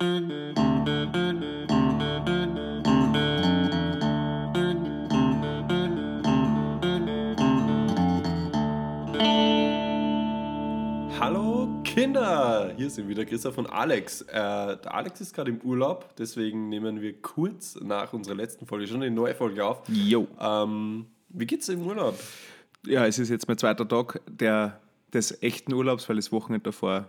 Hallo Kinder! Hier sind wieder Christoph und Alex. Äh, der Alex ist gerade im Urlaub, deswegen nehmen wir kurz nach unserer letzten Folge schon eine neue Folge auf. Jo. Ähm, wie geht's im Urlaub? Ja, es ist jetzt mein zweiter Tag der, des echten Urlaubs, weil das Wochenende davor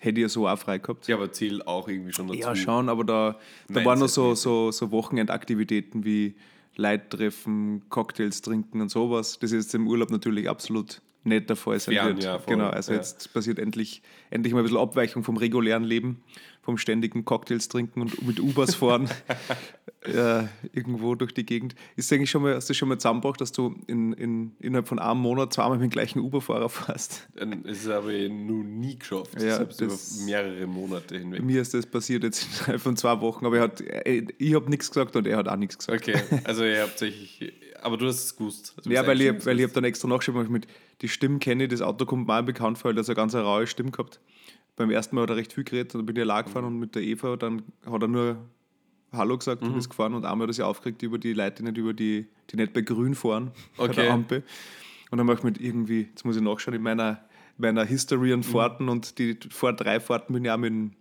hätte ich ja so auch frei gehabt. Ja, aber zählt auch irgendwie schon dazu. Ja, schon, aber da, da waren noch so, so, so Wochenendaktivitäten wie Leute treffen, Cocktails trinken und sowas. Das ist jetzt im Urlaub natürlich absolut nicht der Fall sein Fern, wird. ja, voll, genau, also ja. jetzt passiert endlich, endlich mal ein bisschen Abweichung vom regulären Leben, vom ständigen Cocktails trinken und mit Ubers fahren äh, irgendwo durch die Gegend. Ist eigentlich schon mal, hast du schon mal zusammengebracht, dass du in, in, innerhalb von einem Monat zweimal mit dem gleichen Uber-Fahrer fährst? Ist es aber eh noch nie geschafft. Ja, Selbst das- über mehrere Monate hinweg. Mir ist das passiert jetzt innerhalb von zwei Wochen, aber er hat, äh, ich habe nichts gesagt und er hat auch nichts gesagt. Okay, also ihr habt sich. Aber du hast es gewusst. Du Ja, weil ich, weil ich habe dann extra nachgeschaut, mit die Stimme kenne ich, das Auto kommt auch bekannt vor, weil das eine ganz raue Stimme gehabt. Beim ersten Mal hat er recht viel geredet, dann bin ich allein gefahren und mit der Eva, dann hat er nur Hallo gesagt Mhm. und ist gefahren und einmal er sich aufgeregt über die Leute, die nicht, über die, die nicht bei Grün fahren, bei Okay. der Ampel. Und dann mache ich mit irgendwie, jetzt muss ich nachschauen, in meiner, meiner History Mhm. an Fahrten und die vor drei Fahrten bin ich auch mit dem,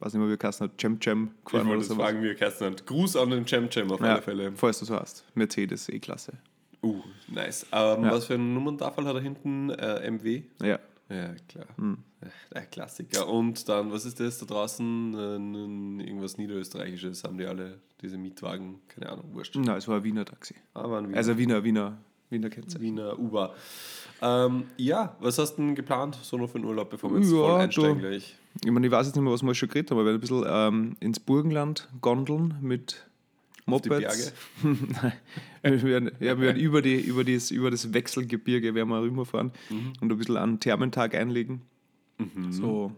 weiß nicht mehr, wie er hat, Jam Ich gefahren wollte oder es sowas. fragen, wie er geheißen hat. Gruß an den Jam Jam auf Ja, alle Fälle. falls du so hast. Mercedes E-Klasse. Uh, nice. Ähm, Ja. Was für einen Nummerndarfall hat er hinten? Äh, MW? Ja. Ja, klar. Hm. Ja, Der Klassiker. Und dann, was ist das da draußen? Äh, irgendwas Niederösterreichisches haben die alle, diese Mietwagen. Keine Ahnung, wurscht. Nein, es war ein Wiener Taxi. Aber ein Wiener, Also Wiener, Wiener, Wiener Kennzeichen. Wiener Uber. Ähm, ja, was hast du denn geplant, so noch für einen Urlaub, bevor wir jetzt Ja, voll einsteigen gleich? Ich meine, ich weiß jetzt nicht mehr, was wir schon geredet haben, aber wir werden ein bisschen ähm, ins Burgenland gondeln mit Mopeds. wir werden, ja, wir werden über, die, über, das, über das Wechselgebirge werden wir rüberfahren Mhm. und ein bisschen einen Thermentag einlegen. So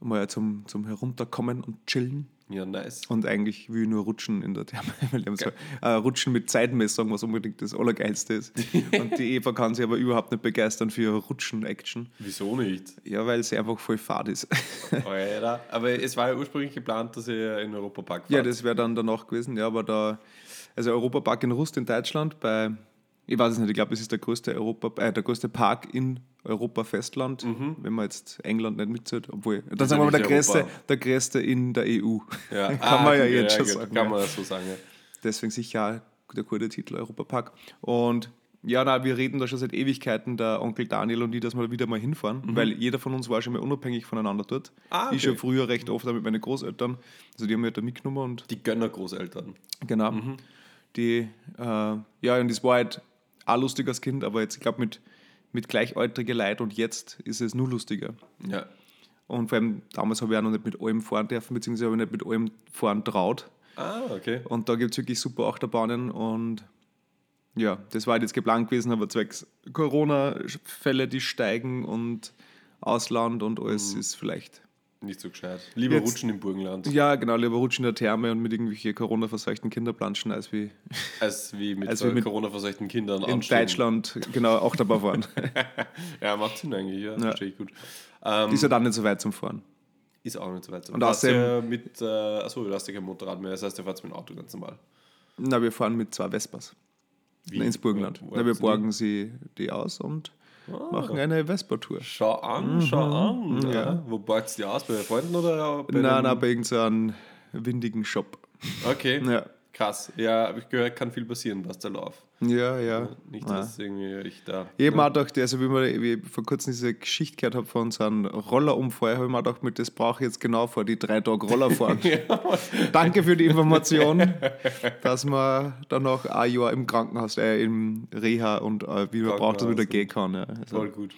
mal zum, zum Herunterkommen und chillen. Ja, nice. Und eigentlich will ich nur rutschen in der Therme. So, äh, rutschen mit Zeitmessung, was unbedingt das Allergeilste ist. Und die Eva kann sich aber überhaupt nicht begeistern für Rutschen-Action. Wieso nicht? Ja, weil sie einfach voll fad ist. Alter. Aber es war ja ursprünglich geplant, dass ihr in Europapark fahrt. Ja, das wäre dann danach gewesen, ja, aber da, also Europapark in Rust in Deutschland, bei, ich weiß es nicht, ich glaube, es ist der größte, Europa, äh, der größte Park in Europa-Festland, wenn man jetzt England nicht mitzählt, obwohl, dann Mhm. sagen ja wir mal, der größte, Europa. der größte in der EU. Ja. kann Ah, man ja jetzt schon gut, sagen. Kann ja. man so sagen, ja. Deswegen sicher der gute Titel Europapark. Und ja, na, wir reden da schon seit Ewigkeiten, der Onkel Daniel und ich, dass wir wieder mal hinfahren, weil jeder von uns war schon mal unabhängig voneinander dort. Mhm. Ah, okay. Ich schon früher recht oft mit meinen Großeltern. Also die haben mich da mitgenommen und Die Gönnergroßeltern. Genau. Die, äh, ja, und das war halt auch lustig als Kind, aber jetzt, ich glaube, mit, mit gleichaltrigen Leuten und jetzt ist es nur lustiger. Ja. Und vor allem damals habe ich auch noch nicht mit allem fahren dürfen, beziehungsweise habe ich nicht mit allem fahren traut. Ah, okay. Und da gibt es wirklich super Achterbahnen und ja, das war halt jetzt geplant gewesen, aber zwecks Corona-Fälle, die steigen und Ausland und alles ist vielleicht. Nicht so gescheit. Lieber Jetzt- rutschen im Burgenland, Ja, genau, lieber rutschen in der Therme und mit irgendwelchen Corona-verseuchten Kinderplanschen, als wie als wie mit, als so mit- Corona-verseuchten Kindern in anstehen. Deutschland genau Achterbahn fahren. Ja, macht Sinn eigentlich, ja. Verstehe ich gut. Ähm, ist ja dann nicht so weit zum Fahren. ist auch nicht so weit. Und hast außerdem- ja mit, äh, achso, du hast ja kein Motorrad mehr, das heißt, du fährst mit dem Auto ganz normal. Na, wir fahren mit zwei Vespas Wie? ins Burgenland. Wo- wo Na, wir borgen sie die aus und machen eine Vespa-Tour. Schau an, schau an. Mhm. ja. Ja. Wo borgt die aus? Bei Freunden oder bei Nein, einem- nein, bei irgendeinem windigen Shop. Okay, Ja, krass. Ja, habe ich gehört, kann viel passieren, was da läuft. ja, ja. Nicht, Ja. dass irgendwie ich da. Ich habe mir auch gedacht, also wie, wir, wie ich vor kurzem diese Geschichte gehört habe von unserem Rollerunfall, habe ich mir auch gedacht, mit das brauche ich jetzt genau vor die drei Tage Roller fahren. Danke für die Information, dass man dann noch ein Jahr im Krankenhaus, äh, im Reha und äh, wie man braucht, dass man wieder gehen kann. Ja. Also, Voll gut.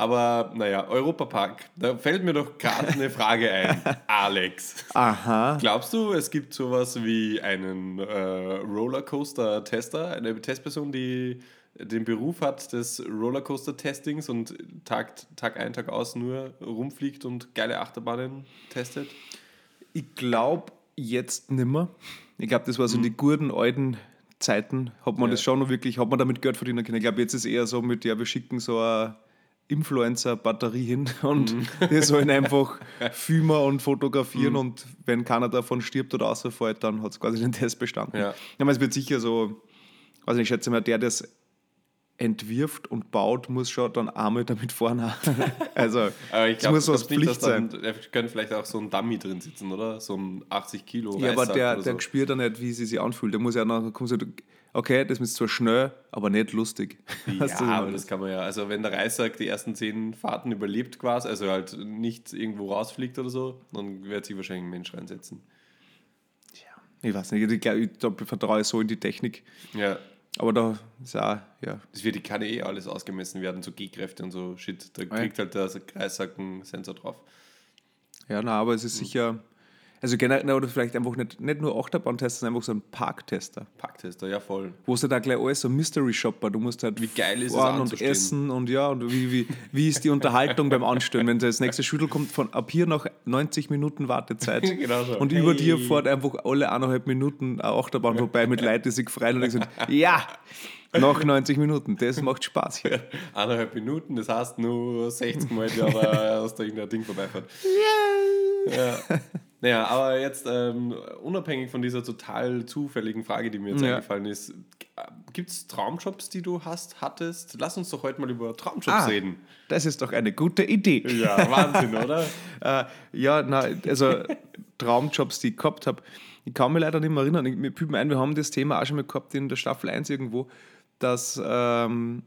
Aber naja, Europapark, da fällt mir doch gerade eine Frage ein. Alex, aha. glaubst du, es gibt sowas wie einen äh, Rollercoaster-Tester, eine Testperson, die den Beruf hat des Rollercoaster-Testings und Tag, Tag ein, Tag aus nur rumfliegt und geile Achterbahnen testet? Ich glaube jetzt nimmer. Ich glaube, das war so die guten alten Zeiten, hat man Mhm. Ja. das schon noch wirklich, hat man damit Geld verdienen können. Ich glaube, jetzt ist eher so mit, ja, wir schicken so ein Influencer-Batterie hin und die sollen einfach filmen und fotografieren und wenn keiner davon stirbt oder außerfällt, dann hat es quasi den Test bestanden. Ja. Ja, aber es wird sicher so, also ich schätze mal, der, der es entwirft und baut, muss schon dann einmal damit fahren. also Aber ich es glaube muss glaub was nicht, Pflicht sein. dann, da könnte vielleicht auch so ein Dummy drin sitzen, oder? So ein 80 Kilo Ja, aber der, der so. spürt ja nicht, wie sie sich anfühlt. Der muss ja nachher kommen, so, okay, das ist zwar schnell, aber nicht lustig. Ja, ich aber das kann man ja. Also wenn der Reissack die ersten zehn Fahrten überlebt quasi, also halt nicht irgendwo rausfliegt oder so, dann wird sich wahrscheinlich ein Mensch reinsetzen. ich weiß nicht, ich, glaub, ich, da vertraue ich so in die Technik. Ja, Aber da ist auch, ja, das wird, kann eh alles ausgemessen werden, so G-Kräfte und so Shit. Da ja. kriegt halt der Reissack einen Sensor drauf. ja, na, aber es ist sicher, also generell, oder vielleicht einfach nicht, nicht nur Achterbahntester, sondern einfach so ein Parktester. Packtester, ja voll. Wo ist da gleich alles so Mystery Shopper? Du musst halt Wie geil ist es fahren und anzustehen. essen und ja, und wie, wie, wie ist die Unterhaltung beim Anstellen? Wenn das nächste Schüttel kommt, von ab hier noch 90 Minuten Wartezeit. Genau so. Und über Hey. dir fährt einfach alle eineinhalb Minuten eine Achterbahn vorbei mit Leuten, die sich freuen und so, ja, noch 90 Minuten, das macht Spaß hier. Eineinhalb Minuten, das heißt nur 60 Mal, aber dass da irgendein Ding vorbeifährt. Ja. Naja, aber jetzt ähm, unabhängig von dieser total zufälligen Frage, die mir jetzt Ja. eingefallen ist, gibt es Traumjobs, die du hast, hattest? Lass uns doch heute mal über Traumjobs Ah. reden. Das ist doch eine gute Idee. Ja, Wahnsinn, oder? Äh, ja, na, also Traumjobs, die ich gehabt habe. Ich kann mich leider nicht mehr erinnern. Ich, mir ein, wir haben das Thema auch schon mal gehabt in der Staffel 1 irgendwo, dass, ähm,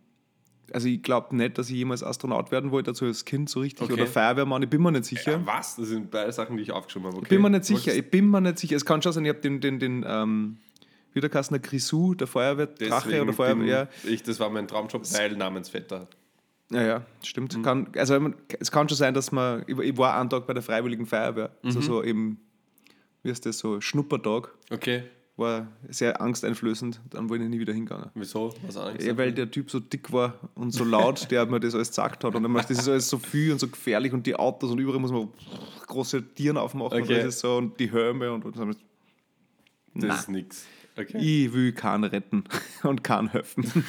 also ich glaube nicht, dass ich jemals Astronaut werden wollte, also als Kind so richtig, Okay. oder Feuerwehrmann, ich bin mir nicht sicher. Ja, was? Das sind beide Sachen, die ich aufgeschrieben habe. Okay. Ich bin mir nicht sicher, Wolltest- ich bin mir nicht sicher. Es kann schon sein, ich habe den, den, den ähm, wie der Kassner Grisou, der Feuerwehrdrache oder Feuerwehr. ich, das war mein Traumjob, weil Namensvetter. Ja, ja, stimmt. Mhm. Kann, also es kann schon sein, dass man, ich, war einen Tag bei der Freiwilligen Feuerwehr, also Mhm. so eben, wie ist das, so Schnuppertag, Okay, war sehr angsteinflößend, dann bin ich nie wieder hingegangen. wieso? Was Angst? Ja, weil der Typ so dick war und so laut, der mir das alles gesagt hat. Und dann macht das ist alles so viel und so gefährlich und die Autos und überall muss man große Tieren aufmachen und, Okay. das ist so, und die Helme und, und so. das Na. ist nix. Okay. Ich will keinen retten und keinen helfen.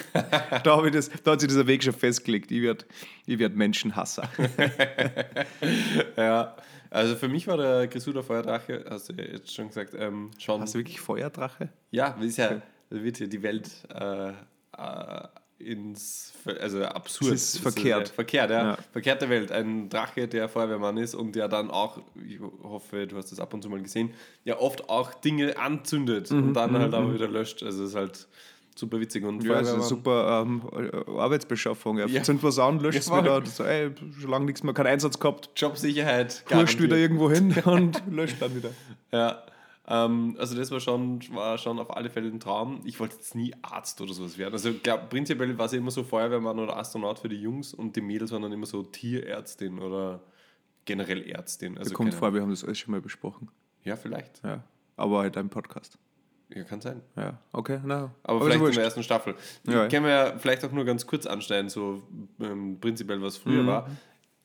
da, ich das, da hat sich dieser Weg schon festgelegt. Ich werde ich werd Menschenhasser. Ja, also für mich war der Grisou der Feuerdrache, hast du ja jetzt schon gesagt, ähm, schon. Hast du wirklich Feuerdrache? Ja, das ist ja, wird ja die Welt äh, äh, ins, also absurd. Es ist verkehrt. ja verkehrt, ja. Ja. Verkehrte Welt. Ein Drache, der Feuerwehrmann ist und der dann auch, ich hoffe, du hast das ab und zu mal gesehen, ja oft auch Dinge anzündet Mhm, und dann halt aber wieder löscht. Also es ist halt super witzig. Und Ja, Feuerwehrmann- super ähm, Arbeitsbeschaffung. Ja. Zünd was an, löscht es Ja, wieder. So, ey, schon lange nichts mehr, keinen Einsatz gehabt. Jobsicherheit. Kurscht wieder irgendwo hin und löscht dann wieder. Ja, ähm, also das war schon, war schon auf alle Fälle ein Traum. Ich wollte jetzt nie Arzt oder sowas werden. Also glaub, prinzipiell war es immer so Feuerwehrmann oder Astronaut für die Jungs und die Mädels waren dann immer so Tierärztin oder generell Ärztin. Also Kommt vor, wir haben das alles schon mal besprochen. Ja, vielleicht. Ja. Aber halt ein Podcast. Ja, kann sein. Ja, okay, na. Aber, ist vielleicht in der ersten Staffel. Ja. Können wir ja vielleicht auch nur ganz kurz anschneiden, so ähm, prinzipiell, was früher Mhm. war.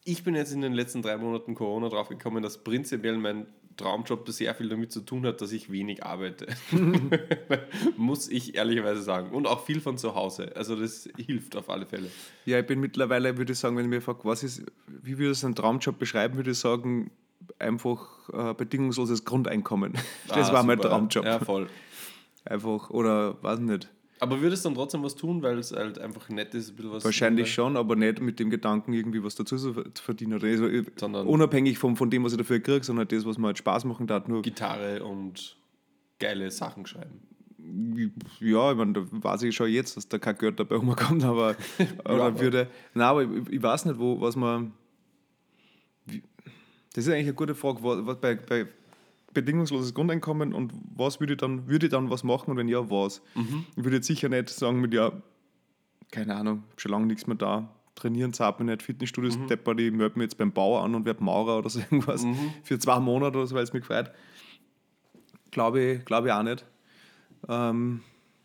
Ich bin jetzt in den letzten drei Monaten Corona drauf gekommen, dass prinzipiell mein Traumjob sehr viel damit zu tun hat, dass ich wenig arbeite. Muss ich ehrlicherweise sagen. Und auch viel von zu Hause. Also das hilft auf alle Fälle. Ja, ich bin mittlerweile, würde ich sagen, wenn ich mir fragt, was ist, wie würdest du einen Traumjob beschreiben, würde ich sagen, einfach äh, bedingungsloses Grundeinkommen. Das Ah, war mein super. Traumjob. Ja, voll. Einfach, oder weiß nicht. Aber würdest du dann trotzdem was tun, weil es halt einfach nett ist, ein bisschen was Wahrscheinlich schon, aber nicht mit dem Gedanken, irgendwie was dazu zu ver- zu verdienen. Also, ich- Sondern- unabhängig von, von dem, was ich dafür kriege, sondern das, was mir halt Spaß machen darf. Nur, Gitarre und geile Sachen schreiben. ja, ich meine, da weiß ich schon jetzt, dass da kein Geld dabei rumkommt, aber, oder würde. Nein, aber ich, ich weiß nicht, wo, was man. Das ist eigentlich eine gute Frage, was bei, bei bedingungsloses Grundeinkommen und was würde ich dann, würde ich dann was machen und wenn ja, was? Ich würde jetzt sicher nicht sagen mit ja, keine Ahnung, schon lange nichts mehr da. Trainieren zahlt mir nicht, Fitnessstudios mhm. depper, die melde mich jetzt beim Bauer an und werde Maurer oder so irgendwas für zwei Monate oder so, weil es mich gefreut. Glaube ich, glaube ich auch nicht. Ähm,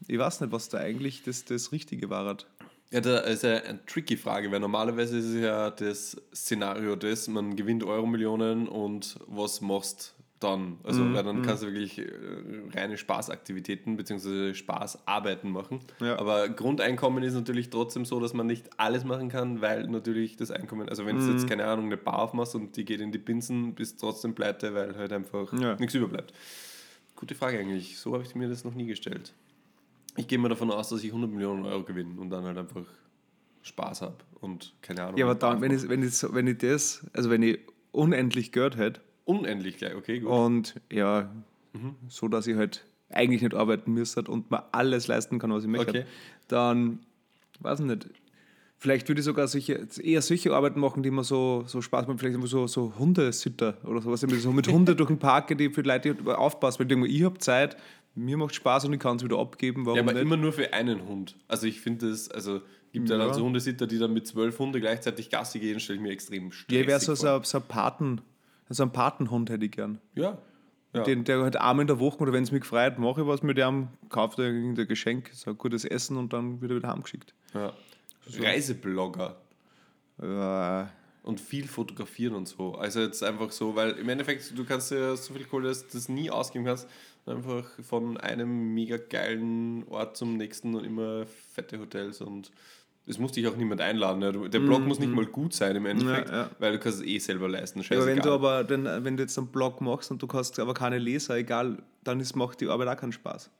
ich weiß nicht, was da eigentlich das, das Richtige war. Ja, das ist ja eine tricky Frage, weil normalerweise ist es ja das Szenario, das man gewinnt Euro-Millionen und was machst dann. Also mhm. weil dann kannst du wirklich äh, reine Spaßaktivitäten bzw. Spaßarbeiten machen. Ja. Aber Grundeinkommen ist natürlich trotzdem so, dass man nicht alles machen kann, weil natürlich das Einkommen, also wenn du jetzt keine Ahnung eine Bar aufmachst und die geht in die Binsen, bist trotzdem pleite, weil halt einfach Ja. nichts überbleibt. Gute Frage eigentlich. So habe ich mir das noch nie gestellt. Ich gehe mal davon aus, dass ich 100 Millionen Euro gewinne und dann halt einfach Spaß habe und keine Ahnung. Ja, aber dann, wenn ich, wenn, ich, wenn ich das, also wenn ich unendlich Geld hätte Unendlich gleich, okay, gut. und ja, Mhm. so dass ich halt eigentlich nicht arbeiten müsste und mir alles leisten kann, was ich möchte, Okay. dann, weiß ich nicht, vielleicht würde ich sogar solche, eher solche Arbeiten machen, die mir so, so Spaß machen, vielleicht so, so Hundesitter oder sowas, so mit Hunde durch den Park, gehen, die für Leute aufpassen, weil ich denke, ich habe Zeit, mir macht Spaß und ich kann es wieder abgeben, warum Ja, aber nicht? immer nur für einen Hund. Also ich finde das, also gibt ja Ja. dann so Hundesitter, die dann mit zwölf Hunde gleichzeitig Gassi gehen, stelle ich mir extrem Ja, stressig ich wäre so, vor. so, so ein Paten, so ein Patenhund hätte ich gern. Ja. ja. Den, der halt einmal in der Woche oder wenn es mich gefreut, mache ich was mit dem, kaufe dir irgendein Geschenk, so ein gutes Essen und dann wird er wieder heimgeschickt. ja. Reiseblogger Äh, und viel fotografieren und so. Also jetzt einfach so, weil im Endeffekt, du kannst ja so viel Kohle, dass du das nie ausgeben kannst, einfach von einem mega geilen Ort zum nächsten und immer fette Hotels und es muss dich auch niemand einladen. Ja. Der Blog muss nicht mal gut sein im Endeffekt, Ja, ja. weil du kannst es eh selber leisten. aber wenn Scheißegal. du aber den, wenn du jetzt einen Blog machst und du hast aber keine Leser, egal, dann ist, macht die Arbeit auch keinen Spaß.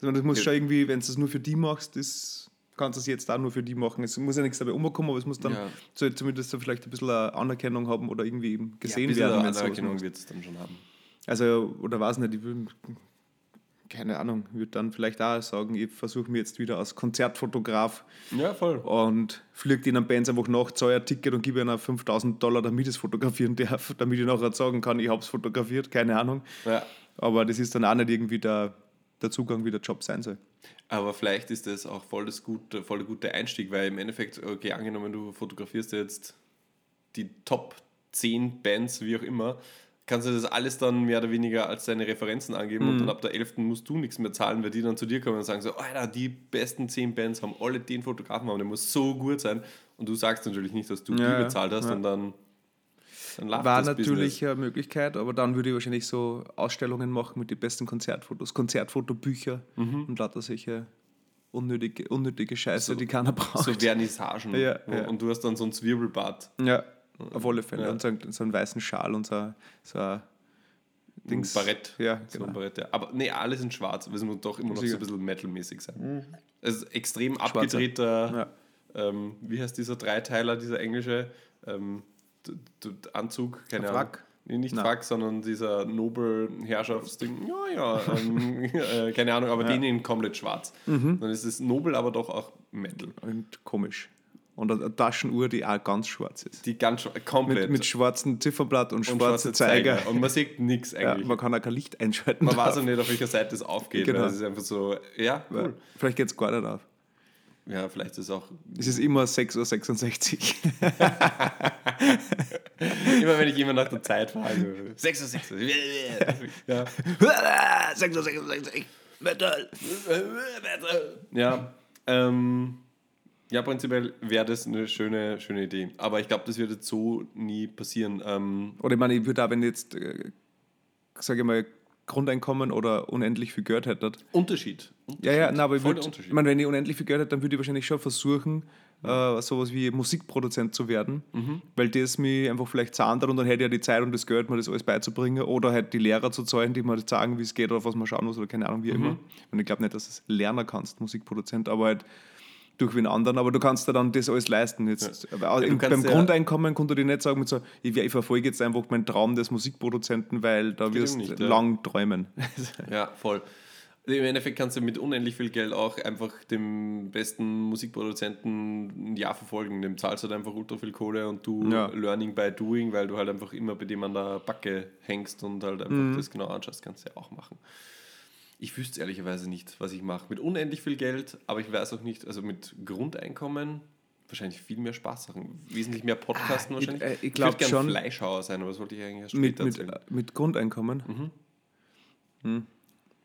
Also das muss Ja. schon irgendwie, wenn du es nur für die machst, das kannst du es jetzt auch nur für die machen. Es muss ja nichts dabei umkommen, aber es muss dann Ja. so zumindest so vielleicht ein bisschen eine Anerkennung haben oder irgendwie eben ja, gesehen ein bisschen werden. wenn Anerkennung wird es dann schon haben. Also, oder weiß nicht, ich will, keine Ahnung, ich würde dann vielleicht auch sagen, ich versuche mir jetzt wieder als Konzertfotograf Ja, voll. und fliege den Bands einfach nach, zahle ein Ticket und gebe ihnen 5000 Dollar, damit ich es fotografieren darf, damit ich nachher sagen kann, ich habe es fotografiert, keine Ahnung. Ja. Aber das ist dann auch nicht irgendwie der, der Zugang, wie der Job sein soll. Aber vielleicht ist das auch voll, das gute, voll der gute Einstieg, weil im Endeffekt, okay, angenommen, du fotografierst jetzt die Top 10 Bands, wie auch immer, kannst du das alles dann mehr oder weniger als deine Referenzen angeben und dann ab der 11. musst du nichts mehr zahlen, weil die dann zu dir kommen und sagen so, Alter, die besten 10 Bands haben alle den Fotografen haben, der muss so gut sein. Und du sagst natürlich nicht, dass du Ja, die bezahlt hast ja. und dann, dann läuft War das natürlich Business. eine Möglichkeit, aber dann würde ich wahrscheinlich so Ausstellungen machen mit den besten Konzertfotos, Konzertfotobücher Mhm. und lauter solche unnötige, unnötige Scheiße, die keiner braucht. So Vernissagen. Ja, ja. Und du hast dann so ein Zwirbelbad. Ja, auf alle Fälle. Ja. Und so, einen, so einen weißen Schal und so, so ein Dings. Ein Barett. Ja, So genau. ein Barett, ja. Aber nee, alles in schwarz, es muss doch immer noch so ein bisschen metalmäßig sein. Es ist extrem Schwarzer. abgedrehter, ähm, wie heißt dieser Dreiteiler, dieser englische ähm, Anzug? Keine Ein Ahnung. Nee, nicht Nein. Frack, sondern dieser Nobel-Herrschaftsding. Ja, ja, ähm, äh, keine Ahnung, aber den in komplett schwarz. Mhm. Dann ist es Nobel, aber doch auch Metal. Und komisch. Und eine Taschenuhr, die auch ganz schwarz ist. Die ganz schwa- komplett. Mit, mit schwarzem Zifferblatt und, und schwarze Zeiger. Und man sieht nichts Ja, eigentlich. man kann auch kein Licht einschalten. man weiß drauf. auch nicht, auf welcher Seite es aufgeht. Genau. Es ist einfach so, ja, Ja, cool. Vielleicht geht es gar nicht auf. Ja, vielleicht ist es auch. Es ist immer 6.66 Uhr. Immer wenn ich jemand nach der Zeit frage. 66. ja. 6.66 Metal. Ja. Ähm, ja, prinzipiell wäre das eine schöne, schöne Idee. Aber ich glaube, das wird jetzt so nie passieren. Ähm, Oder ich meine, ich würde auch, wenn jetzt, äh, sage ich mal, Grundeinkommen oder unendlich viel Geld hätte. Unterschied. Ja, ja, nein, aber ich, würd, Unterschied. ich meine, wenn ich unendlich viel Geld hätte, dann würde ich wahrscheinlich schon versuchen, äh, sowas wie Musikproduzent zu werden, Mhm. weil das mich einfach vielleicht zahnt und dann hätte ich ja die Zeit und das Geld, mir das alles beizubringen oder halt die Lehrer zu zahlen, die mir das sagen, wie es geht oder auf was man schauen muss oder keine Ahnung, wie Mhm. immer. Und ich glaube nicht, dass du es lernen kannst, Musikproduzent, aber halt durch wen anderen, aber du kannst dir dann das alles leisten. Jetzt, du im, beim ja- Grundeinkommen konnte ich nicht sagen, mit so, ich, ich verfolge jetzt einfach meinen Traum des Musikproduzenten, weil da wirst du nicht, ja. lang träumen. Ja, voll. Im Endeffekt kannst du mit unendlich viel Geld auch einfach dem besten Musikproduzenten ein Jahr verfolgen. Dem zahlst du halt einfach ultra viel Kohle und du Ja. learning by doing, weil du halt einfach immer bei dem an der Backe hängst und halt einfach Mhm. das genau anschaust, kannst du ja auch machen. Ich wüsste ehrlicherweise nicht, was ich mache. Mit unendlich viel Geld, aber ich weiß auch nicht, also mit Grundeinkommen wahrscheinlich viel mehr Spaßsachen. Wesentlich mehr Podcasten Ah, ich- wahrscheinlich. äh, ich würd glaub gern schon- Fleischhauer sein, aber das wollte ich eigentlich erst mit, später mit, erzählen. mit Grundeinkommen. Mhm. Hm.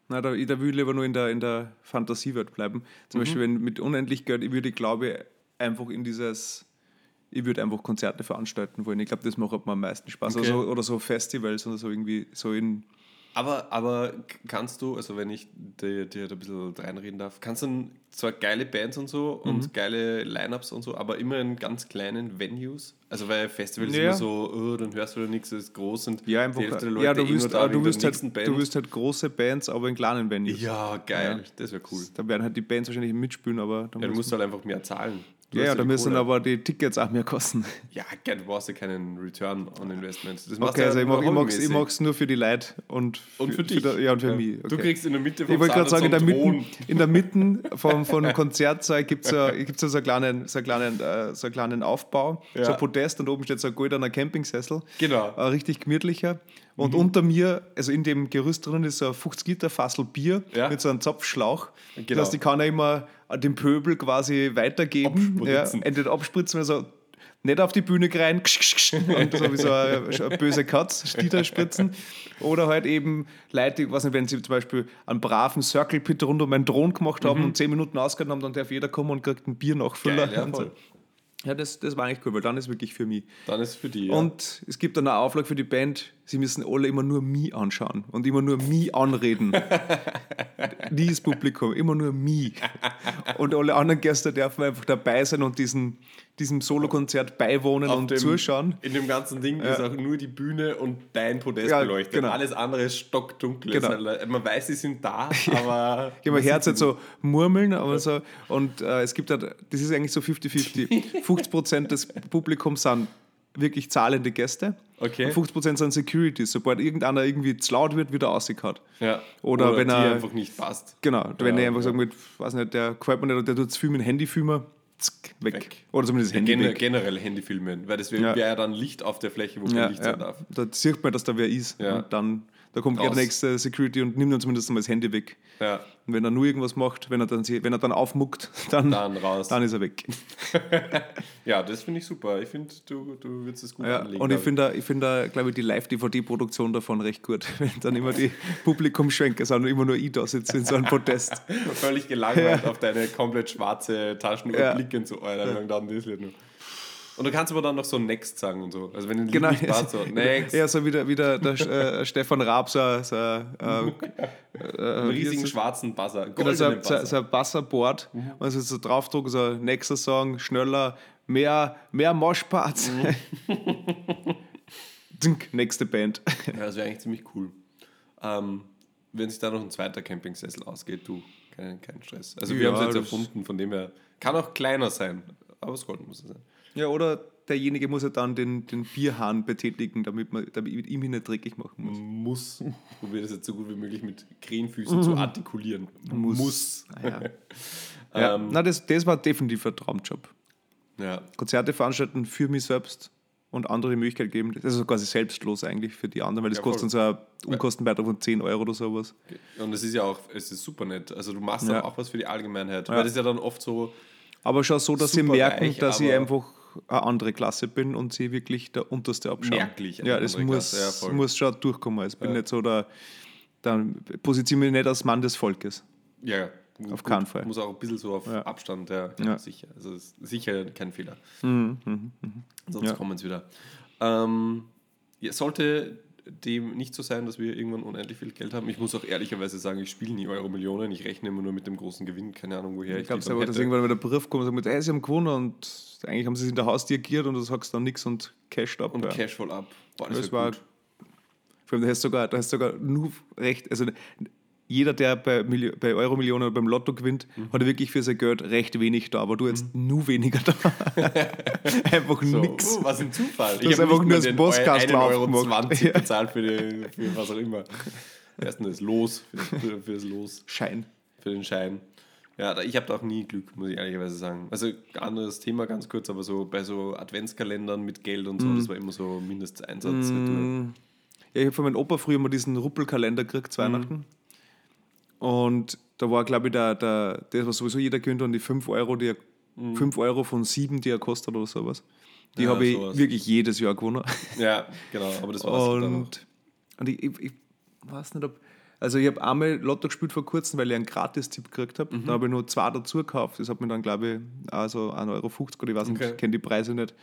Na, da, ich- da will ich lieber nur in der, in der Fantasiewelt bleiben. Mhm. Zum Beispiel, wenn mit unendlich Geld, ich würde, glaube ich, einfach in dieses, ich würde einfach Konzerte veranstalten wollen. Ich glaube, das macht mir am meisten Spaß. Okay. Oder, so, oder so Festivals oder so irgendwie, so in, Aber, aber kannst du, also wenn ich dir, dir da ein bisschen reinreden darf, kannst du zwar geile Bands und so und Mhm. geile Lineups und so, aber immer in ganz kleinen Venues? Also weil Festivals Ja. immer so, oh, dann hörst du wieder nichts, das ist groß und Ja, einfach. die Hälfte der Leute Ja, du eh wirst, da aber du wirst, halt, Band. du wirst halt große Bands, aber in kleinen Venues. ja, geil, das wäre cool. Da werden halt die Bands wahrscheinlich mitspielen, aber da Ja, du musst halt einfach mehr zahlen. Du ja, ja, da müssen aber die Tickets auch mehr kosten. Ja, du brauchst ja keinen Return on Investment. Das Okay, du also ja ich mag nur ich mag's, nur für die Leute und Und für dich. die- ja, und für mich. Du okay. kriegst in der Mitte vom Ich wollte gerade sagen, in der, so einen Mitte, in der Mitte vom, vom Konzertsaal gibt es ja, gibt's ja so einen kleinen, so einen kleinen, äh, so einen kleinen Aufbau, Ja. so ein Podest und oben steht so ein goldener Campingsessel. Genau. Ein richtig gemütlicher. Und Mhm. unter mir, also in dem Gerüst drin, ist so ein 50 Liter Fassel Bier Ja. mit so einem Zapfschlauch. Genau. Das heißt, ich kann ja immer dem Pöbel quasi weitergeben. Ja, Abspritzen. entweder abspritzen, also nicht auf die Bühne rein und so wie so eine, böse Katz, spritzen. Oder halt eben Leute, ich weiß nicht, wenn sie zum Beispiel einen braven Circle Pit rund um einen Thron gemacht haben und zehn Minuten ausgehalten haben, dann darf jeder kommen und kriegt ein Bier nachfüllen. Geil, ja. Ja das, das war eigentlich cool, weil dann ist wirklich für mich. Dann ist es für die. Ja. Und es gibt dann eine Auflage für die Band, sie müssen alle immer nur mich anschauen und immer nur mich anreden. Nie das Publikum, immer nur mich. Und alle anderen Gäste dürfen einfach dabei sein und diesen, diesem Solokonzert beiwohnen Auf und dem- zuschauen. In dem ganzen Ding ist auch nur die Bühne und dein Podest Ja, beleuchtet. genau. Alles andere ist stockdunkel. Genau. Ist halt- Man weiß, sie sind da, aber. Ich habe mein Herz halt so murmeln, aber so. Und äh, es gibt halt, das ist eigentlich so 50-50. 50% des Publikums sind wirklich zahlende Gäste. Okay. Und 50% sind Securities. Sobald irgendeiner irgendwie zu laut wird, wird er rausgekaut. Ja. Oder wenn die er- einfach nicht passt. Genau, wenn Ja, er einfach ja. sagt, mit, weiß nicht, der gefällt mir nicht, oder der tut es viel mit dem Handy filmen, zack, weg. Weg. Oder zumindest das Handy Gen weg. generell Handyfilmen, weil das wäre Ja. dann Licht auf der Fläche, wo kein Ja, Licht sein darf. Da sieht man, dass da wer ist. Und dann da kommt gleich der nächste Security und nimmt dann zumindest mal das Handy weg. Ja. Und wenn er nur irgendwas macht, wenn er dann, wenn er dann aufmuckt, dann, Dann raus. dann ist er weg. Ja, das finde ich super. Ich finde, du, du würdest es gut Ja, anlegen. und ich finde, ich finde, glaube ich, die Live-DVD-Produktion davon recht gut. Wenn dann immer die Publikumsschwenker sind und immer nur ich da sitze in so einem Protest. Völlig gelangweilt auf deine komplett schwarze Taschenuhr Ja. blicken, so, Alter, wie lange dauert das Lied noch? Und du kannst aber dann noch so Next sagen und so. Also wenn Lied Genau. nicht passt, so Next, Ja, so wieder, wieder der äh, Stefan Raab, so, so, äh, einen riesigen schwarzen Buzzer, Genau, goldenen so, ein- so, Buzzer. so ein Basserboard, also so draufdrucken, so nächster Song, schneller, mehr, mehr Moshparts. Zink, nächste Band. Ja, das wäre eigentlich ziemlich cool. Ähm, wenn sich da noch ein zweiter Campingsessel ausgeht, du, kein, kein Stress. Also wir Ja, haben es jetzt erfunden, von dem her, kann auch kleiner sein, aber es Gold muss es sein. Ja, oder derjenige muss ja dann den, den Bierhahn betätigen, damit man damit ihm ihn nicht dreckig machen muss. Muss. Ich probiere das jetzt so gut wie möglich mit Krähenfüßen zu artikulieren. Muss. Ah, ja. ja. Ähm, Na, das, das war definitiv ein Traumjob. Ja. Konzerte veranstalten für mich selbst und andere die Möglichkeit geben. Das ist quasi selbstlos eigentlich für die anderen, weil das Ja, kostet uns so einen Unkostenbeitrag von 10 Euro oder sowas. Und es ist ja auch, es ist super nett. Also du machst Ja. auch was für die Allgemeinheit. Weil das ist ja dann oft so, Aber schon so, dass sie merken, reich, dass aber- einfach eine andere Klasse bin und sie wirklich der unterste abschauen. Merklich Ja, das andere muss, Klasse, ja, muss schon durchkommen. Ich bin nicht so der, dann positioniere mich nicht als Mann des Volkes. ja, Auf keinen Fall. Muss auch ein bisschen so auf Ja. Abstand, ja, Ja. sicher. Also sicher kein Fehler. Mhm, mhm, Sonst Ja. kommen es wieder. Ähm, ja, sollte dem nicht so sein, dass wir irgendwann unendlich viel Geld haben. Ich muss auch ehrlicherweise sagen, ich spiele nie Euro-Millionen. Ich rechne immer nur mit dem großen Gewinn. Keine Ahnung, woher ich, Ich glaube dass irgendwann mal der Brief kommt und sagt, hey, sie haben gewonnen und eigentlich haben sie es in der Haus dirigiert und du sagst dann nichts und casht ab. Und ja. Cash voll ab. Boah, das, war, gut. vor allem, da hast du sogar, da hast du sogar nur recht, also jeder, der bei, Milli- bei Euro-Millionen oder beim Lotto gewinnt, Mhm. hat wirklich für sein Geld recht wenig da, aber du jetzt nur weniger da. einfach So, nix. uh, was ein Zufall. Du hast hab einfach nur das 1,20 Euro aufgemacht. 20 Ja. bezahlt für, die, für was auch immer. Erstens das Los, für, für, für das Los, Schein. für den Schein. Ja, ich habe da auch nie Glück, muss ich ehrlicherweise sagen. Also anderes Thema ganz kurz, aber so bei so Adventskalendern mit Geld und so, Mhm. das war immer so Mindesteinsatz. retour. Ja, ich habe von meinem Opa früher mal diesen Ruppelkalender gekriegt, zu Weihnachten. Und da war, glaube ich, der, der, das, was sowieso jeder gewinnt, und die 5 Euro, die er, 5 Euro von 7, die er kostet oder sowas. Die Ja, habe ich sowas. wirklich jedes Jahr gewonnen. Ja, genau, aber das war's dann auch. Und, und ich, ich, ich weiß nicht, ob. Also, ich habe einmal Lotto gespielt vor kurzem, weil ich einen Gratis-Tipp gekriegt habe. Mhm. Da habe ich nur zwei dazu gekauft. Das hat mir dann, glaube ich, also 1,50 Euro oder ich weiß nicht, Okay. ich kenne die Preise nicht.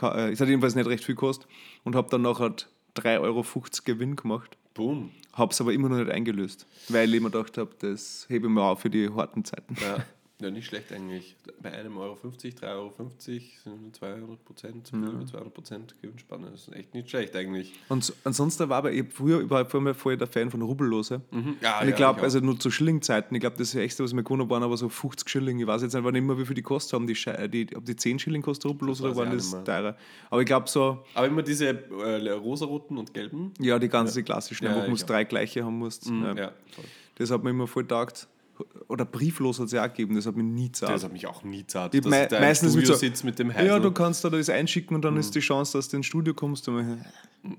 Äh, Es hat jedenfalls nicht recht viel gekostet. Und habe dann nachher 3,50 Euro Gewinn gemacht. Boom. Hab's aber immer noch nicht eingelöst, weil ich mir gedacht habe, das hebe ich mir auf für die harten Zeiten. Ja. ja, nicht schlecht eigentlich. Bei einem Euro 50, 3,50 Euro sind 200 Prozent, über 200 Prozent Gewinnspanne. Das ist echt nicht schlecht eigentlich. Und so- ansonsten war aber, ich früher überhaupt vor mir voll der Fan von Rubellose. Mhm. Ja, Und ich ja, glaube, also nur zu Schilling-Zeiten, ich glaube, das extra, was wir gewonnen waren, aber so 50 Schilling. Ich weiß jetzt nicht immer, wie viel die kostet haben. Die, die, ob die 10 Schilling kostet Rubellos Das oder waren das teurer. Aber ich glaube so, Aber immer diese äh, rosaroten und gelben. ja, die ganzen klassischen, Ja, wo du auch. drei gleiche haben musst. Ja. Ja, toll. Das hat mir immer voll taugt. Oder brieflos hat es ja auch gegeben, das hat mir nie Das zahlt. hat mich auch nie zart. Ich da meistens mit so- mit dem Heisel. Ja, du kannst da das einschicken und dann ist die Chance, dass du ins Studio kommst. Man,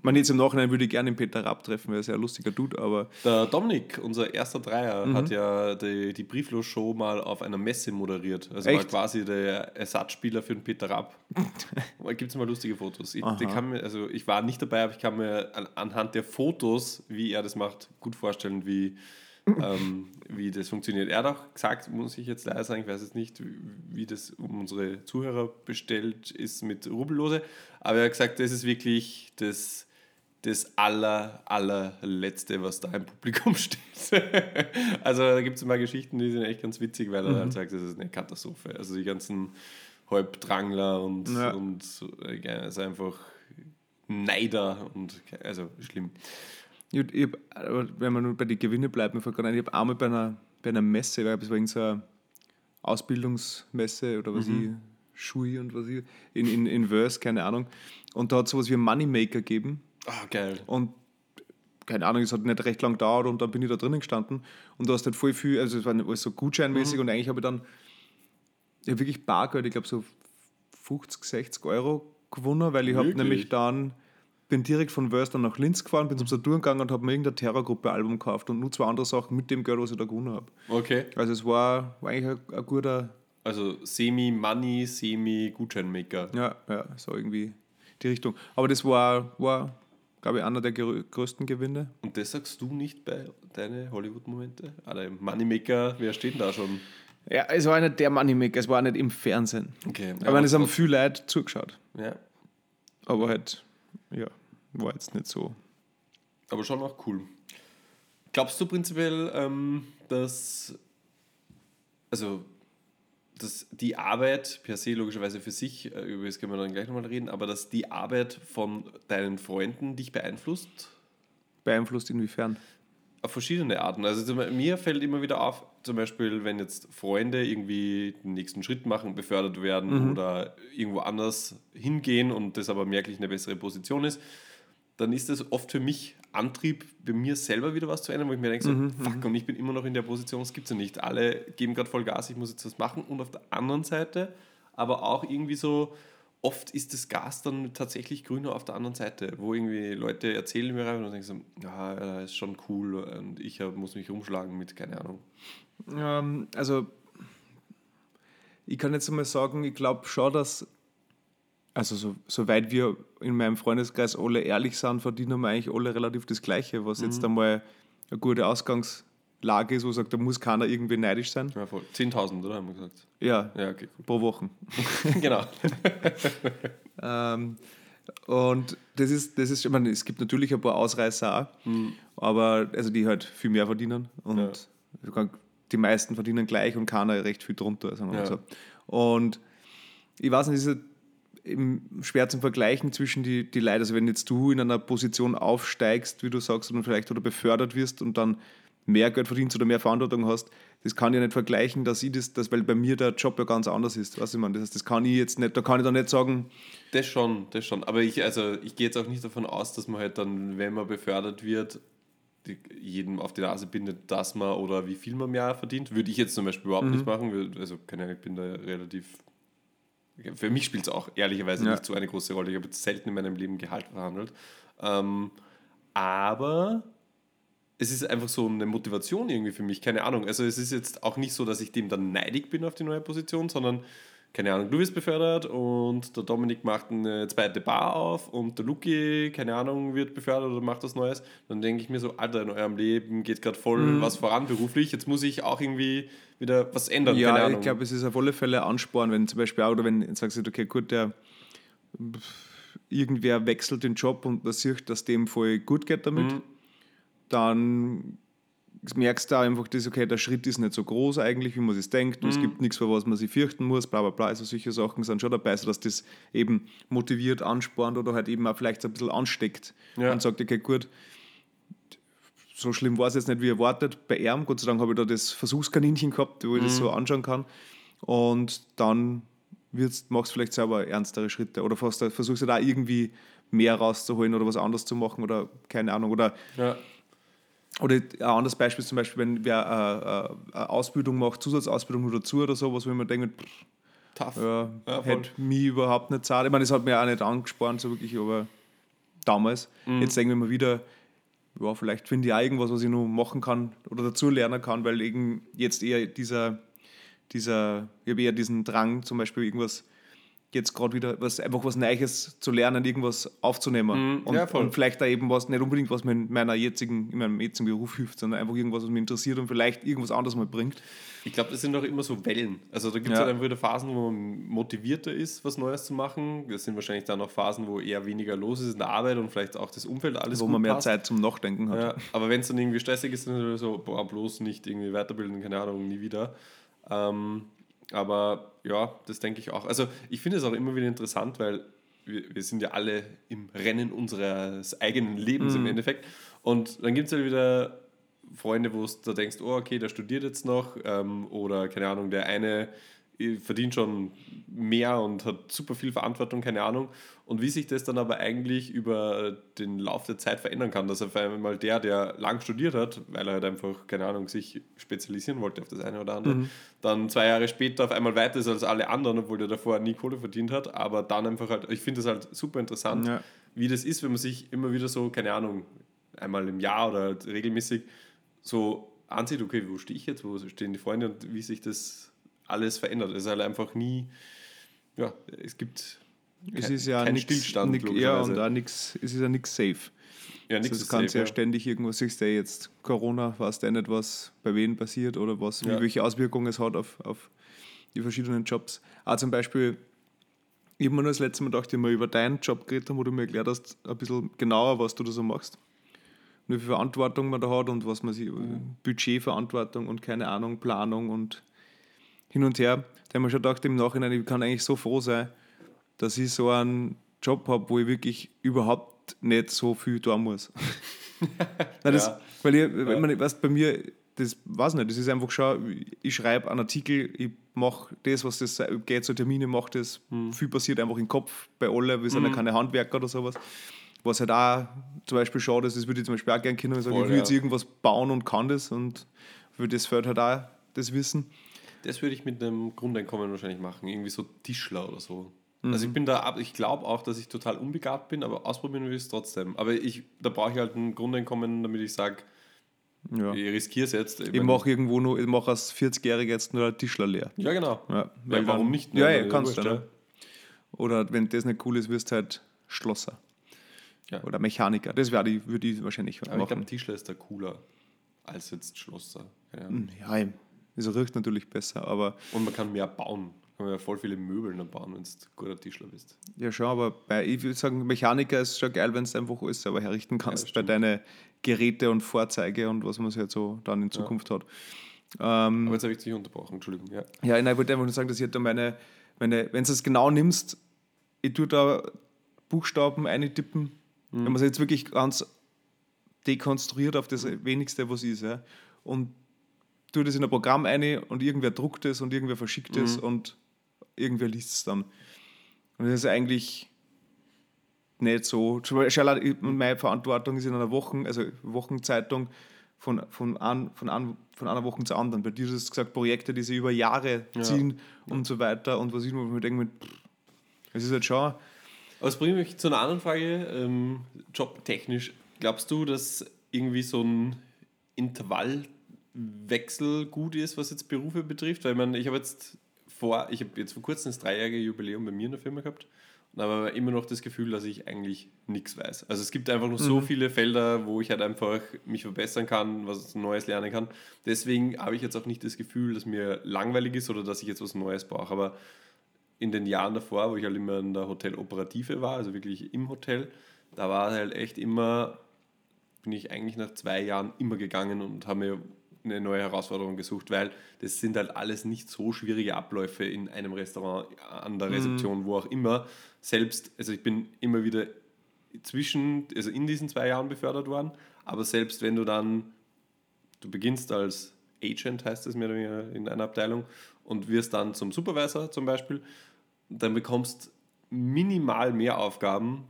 man jetzt im Nachhinein würde ich gerne den Peter Rapp treffen, er ja ein lustiger Dude, aber Der Dominik, unser erster Dreier, Mhm. hat ja die, die Brieflos-Show mal auf einer Messe moderiert. Also war Echt? quasi der Ersatzspieler für den Peter Rapp. Gibt es mal lustige Fotos. Ich, mir, also ich war nicht dabei, aber ich kann mir an, anhand der Fotos, wie er das macht, gut vorstellen, wie, ähm, wie das funktioniert. Er hat auch gesagt, muss ich jetzt leider sagen, ich weiß jetzt nicht, wie- das um unsere Zuhörer bestellt ist mit Rubellose, aber er hat gesagt, das ist wirklich das das aller, allerletzte, was da im Publikum steht. also da gibt es mal Geschichten, die sind echt ganz witzig, weil er halt sagt, das ist eine Katastrophe. Also die ganzen Halbdrangler und, Ja. und äh, ist einfach Neider und also schlimm. Ich, hab- ich hab, aber wenn man nur bei den Gewinnen bleibt, mir fällt gerade ein, ich habe einmal bei einer, bei einer Messe, ich glaube, es war irgendeine so eine Ausbildungsmesse oder was ich, Schui und was ich, in, in, in Verse, keine Ahnung. Und da hat es sowas wie Moneymaker gegeben. Ah, geil. Und keine Ahnung, es hat nicht recht lang gedauert und dann bin ich da drinnen gestanden und du hast halt voll viel, also es war alles so gutscheinmäßig und eigentlich habe ich dann ja, wirklich Bargeld, ich glaube so 50, 60 Euro gewonnen, weil ich habe nämlich dann, bin direkt von dann nach Linz gefahren, bin zum Saturn gegangen und habe mir irgendein Terrorgruppe-Album gekauft und nur zwei andere Sachen mit dem Geld, was ich da gewonnen habe. Okay. Also es war, war eigentlich ein, ein guter, Also Semi-Money, Semi-Gutscheinmaker. ja, ja, so irgendwie die Richtung. Aber das war, war glaube ich, einer der grö- größten Gewinne. Und das sagst du nicht bei deinen Hollywood-Momente? Ah, der Moneymaker, wer steht denn da schon? Ja, es war nicht der Moneymaker, es war nicht im Fernsehen. Okay. Aber es haben viele Leute zugeschaut. ja, Aber halt, ja, war jetzt nicht so. aber schon auch cool. Glaubst du prinzipiell, ähm, dass, also, dass die Arbeit per se logischerweise für sich, äh, über das können wir dann gleich nochmal reden, aber dass die Arbeit von deinen Freunden dich beeinflusst? Beeinflusst inwiefern? Auf verschiedene Arten. Also mir fällt immer wieder auf, zum Beispiel, wenn jetzt Freunde irgendwie den nächsten Schritt machen, befördert werden oder irgendwo anders hingehen und das aber merklich eine bessere Position ist, dann ist das oft für mich Antrieb, bei mir selber wieder was zu ändern, wo ich mir denke, so, fuck, und ich bin immer noch in der Position, das gibt es ja nicht. Alle geben gerade voll Gas, ich muss jetzt was machen. Und auf der anderen Seite aber auch irgendwie so, oft ist das Gas dann tatsächlich grüner auf der anderen Seite, wo irgendwie Leute erzählen mir rein und denken so, ja, ja, ist schon cool und ich muss mich rumschlagen mit, keine Ahnung. Ähm, also, ich kann jetzt einmal sagen, ich glaube schon, dass, also so, soweit wir in meinem Freundeskreis alle ehrlich sind, verdienen wir eigentlich alle relativ das Gleiche, was jetzt einmal eine gute Ausgangslage ist, wo sagt, da muss keiner irgendwie neidisch sein. Ja, voll. 10.000, oder? Haben wir gesagt. Ja, Ja, okay, pro Woche. cool. genau. Ähm, und das ist, das ist, ich meine, es gibt natürlich ein paar Ausreißer auch, aber also die halt viel mehr verdienen und die meisten verdienen gleich und keiner recht viel drunter, sagen wir Ja. so. Und ich weiß nicht, ist es schwer zum Vergleichen zwischen die, die Leute. Also wenn jetzt du in einer Position aufsteigst, wie du sagst, und vielleicht oder befördert wirst und dann mehr Geld verdienst oder mehr Verantwortung hast, das kann ich nicht vergleichen, dass ich das, das weil bei mir der Job ja ganz anders ist. Weißt du, ich meine, das, heißt, das kann ich jetzt nicht, da kann ich dann nicht sagen, Das schon, das schon. Aber ich, also, ich gehe jetzt auch nicht davon aus, dass man halt dann, wenn man befördert wird, die, jedem auf die Nase bindet, dass man oder wie viel man mehr verdient. Würde ich jetzt zum Beispiel überhaupt nicht machen. Also, keine Ahnung, ich bin da relativ. Für mich spielt es auch ehrlicherweise Ja. nicht so eine große Rolle. Ich habe jetzt selten in meinem Leben Gehalt verhandelt. Ähm, aber es ist einfach so eine Motivation irgendwie für mich, keine Ahnung. Also es ist jetzt auch nicht so, dass ich dem dann neidig bin auf die neue Position, sondern, keine Ahnung, du wirst befördert und der Dominik macht eine zweite Bar auf und der Luki, keine Ahnung, wird befördert oder macht was Neues. Dann denke ich mir so, Alter, in eurem Leben geht gerade voll Mhm. was voran beruflich, jetzt muss ich auch irgendwie wieder was ändern, Ja, ich glaube, es ist auf alle Fälle Ansporn, wenn zum Beispiel auch, oder wenn jetzt sagst du, okay, gut, der irgendwer wechselt den Job und man sieht, dass dem voll gut geht damit, dann merkst du einfach, dass, okay, der Schritt ist nicht so groß eigentlich, wie man sich denkt. Mhm. Es gibt nichts, vor was man sich fürchten muss, bla bla bla. Also solche Sachen sind schon dabei, sodass das eben motiviert, anspornt oder halt eben auch vielleicht so ein bisschen ansteckt ja. und sagt, okay, gut, so schlimm war es jetzt nicht wie erwartet bei ihm. Gott sei Dank habe ich da das Versuchskaninchen gehabt, wo ich mhm. das so anschauen kann. Und dann machst du vielleicht selber ernstere Schritte oder fast, versuchst du da irgendwie mehr rauszuholen oder was anderes zu machen oder keine Ahnung. Oder, ja. Oder ein anderes Beispiel zum Beispiel, wenn wer äh, äh, eine Ausbildung macht, Zusatzausbildung nur dazu oder sowas, wo man denkt, pff, Tough. Ja, ja, hätte mich überhaupt nicht zahlt. Ich meine, das hat mir auch nicht angespornt, so wirklich, aber damals. Mhm. Jetzt denken wir mal wieder, ja, vielleicht finde ich auch irgendwas, was ich noch machen kann oder dazu lernen kann, weil eben jetzt eher dieser, dieser, ich habe eher diesen Drang, zum Beispiel irgendwas jetzt gerade wieder was, einfach was Neues zu lernen, irgendwas aufzunehmen. Mm, und, ja, und, vielleicht da eben was, nicht unbedingt was mir in, meiner jetzigen, in meinem jetzigen Beruf hilft, sondern einfach irgendwas, was mich interessiert und vielleicht irgendwas anderes mal bringt. Ich glaube, das sind doch immer so Wellen. Also da gibt es ja. halt einfach wieder Phasen, wo man motivierter ist, was Neues zu machen. Das sind wahrscheinlich dann auch Phasen, wo eher weniger los ist in der Arbeit und vielleicht auch das Umfeld alles Wo man mehr passt. Zeit zum Nachdenken hat. Ja, aber wenn es dann irgendwie stressig ist, dann ist es so, boah, bloß nicht irgendwie weiterbilden, keine Ahnung, nie wieder. Ähm, aber ja, das denke ich auch. Also ich finde es auch immer wieder interessant, weil wir, wir sind ja alle im Rennen unseres eigenen Lebens mhm. im Endeffekt. Und dann gibt es halt wieder Freunde, wo du denkst, oh, okay, der studiert jetzt noch. Ähm, oder keine Ahnung, der eine verdient schon mehr und hat super viel Verantwortung, keine Ahnung. Und wie sich das dann aber eigentlich über den Lauf der Zeit verändern kann, dass auf einmal der, der lang studiert hat, weil er halt einfach, keine Ahnung, sich spezialisieren wollte auf das eine oder andere, mhm. dann zwei Jahre später auf einmal weiter ist als alle anderen, obwohl der davor nie Kohle verdient hat, aber dann einfach halt, ich finde das halt super interessant, ja. wie das ist, wenn man sich immer wieder so, keine Ahnung, einmal im Jahr oder halt regelmäßig so ansieht, okay, wo stehe ich jetzt, wo stehen die Freunde und wie sich das alles verändert. Es ist halt einfach nie, ja, es gibt es ist ja keinen Stillstand. Nix, ja, und auch nix, es ist ja nichts safe. Ja, nichts also, kannst ja, ja ständig irgendwo, siehst du jetzt Corona, weißt du nicht, was bei wem passiert oder was, ja. welche Auswirkungen es hat auf, auf die verschiedenen Jobs. Auch zum Beispiel, ich habe mir nur das letzte Mal gedacht, ich mal über deinen Job geredet haben, wo du mir erklärt hast, ein bisschen genauer, was du da so machst. Und wie viel Verantwortung man da hat und was man sich, mhm. Budgetverantwortung und keine Ahnung, Planung und hin und her. Da haben wir schon gedacht, im Nachhinein, ich kann eigentlich so froh sein, dass ich so einen Job habe, wo ich wirklich überhaupt nicht so viel tun muss. Nein, das, ja. Weil ich, ja. man, weißt, bei mir, das weiß nicht, das ist einfach schon, ich schreibe einen Artikel, ich mache das, was das geht, so Termine, mache das, mhm. viel passiert einfach im Kopf bei allen, wir sind mhm. ja keine Handwerker oder sowas. Was halt auch zum Beispiel schade ist, das würde ich zum Beispiel auch gerne können, sagen, Voll, ich will ja. jetzt irgendwas bauen und kann das und für das fällt halt auch das Wissen. Das würde ich mit einem Grundeinkommen wahrscheinlich machen, irgendwie so Tischler oder so. Mhm. Also ich bin da, ich glaube auch, dass ich total unbegabt bin, aber ausprobieren will ich es trotzdem. Aber ich, da brauche ich halt ein Grundeinkommen, damit ich sage, ja. ich riskiere es jetzt. Ich, ich mache irgendwo nur, ich mache als 40-Jähriger jetzt nur einen Tischler leer. Ja, genau. Ja, weil warum nicht? Ja, ja, kannst du. Ne? Oder wenn das nicht cool ist, wirst du halt Schlosser. Ja. Oder Mechaniker. Das wäre die, würde ich wahrscheinlich aber machen. Ich glaube, Tischler ist da cooler als jetzt Schlosser. Ja, ja es riecht natürlich besser, aber. Und man kann mehr bauen. Kann man ja voll viele Möbel dann bauen, wenn du guter Tischler bist. Ja, schon, aber bei, ich würde sagen, Mechaniker ist schon geil, wenn du einfach alles selber herrichten kannst ja, bei deinen Geräte und Fahrzeuge und was man halt so dann in Zukunft ja. hat. Ähm, aber jetzt habe ich dich unterbrochen, Entschuldigung. Ja, ja nein, ich wollte einfach nur sagen, dass ich da meine, meine wenn du es genau nimmst, ich tue da Buchstaben eintippen, mhm. wenn man es jetzt wirklich ganz dekonstruiert auf das wenigste, was ist. Ja. Und tue das in ein Programm ein und irgendwer druckt es und irgendwer verschickt es mhm. und irgendwer liest es dann. Und das ist eigentlich nicht so. Meine Verantwortung ist in einer Woche, also Wochenzeitung von, von, an, von, an, von einer Woche zur anderen. Bei dir ist es gesagt, Projekte, die sich über Jahre ziehen ja. und so weiter. Und was ich mir denke, es ist halt schon. Aber das bringt mich zu einer anderen Frage, ähm, jobtechnisch. Glaubst du, dass irgendwie so ein Intervall Wechsel gut ist, was jetzt Berufe betrifft, weil man, ich habe jetzt vor, ich habe jetzt vor kurzem das dreijährige Jubiläum bei mir in der Firma gehabt und habe immer noch das Gefühl, dass ich eigentlich nichts weiß. Also es gibt einfach noch so mhm. viele Felder, wo ich halt einfach mich verbessern kann, was Neues lernen kann. Deswegen habe ich jetzt auch nicht das Gefühl, dass mir langweilig ist oder dass ich jetzt was Neues brauche. Aber in den Jahren davor, wo ich halt immer in der Hoteloperative war, also wirklich im Hotel, da war halt echt immer bin ich eigentlich nach zwei Jahren immer gegangen und habe mir eine neue Herausforderung gesucht, weil das sind halt alles nicht so schwierige Abläufe in einem Restaurant, an der Rezeption, mhm. wo auch immer. Selbst, also ich bin immer wieder zwischen, also in diesen zwei Jahren befördert worden, aber selbst wenn du dann, du beginnst als Agent, heißt es mir in einer Abteilung, und wirst dann zum Supervisor zum Beispiel, dann bekommst minimal mehr Aufgaben,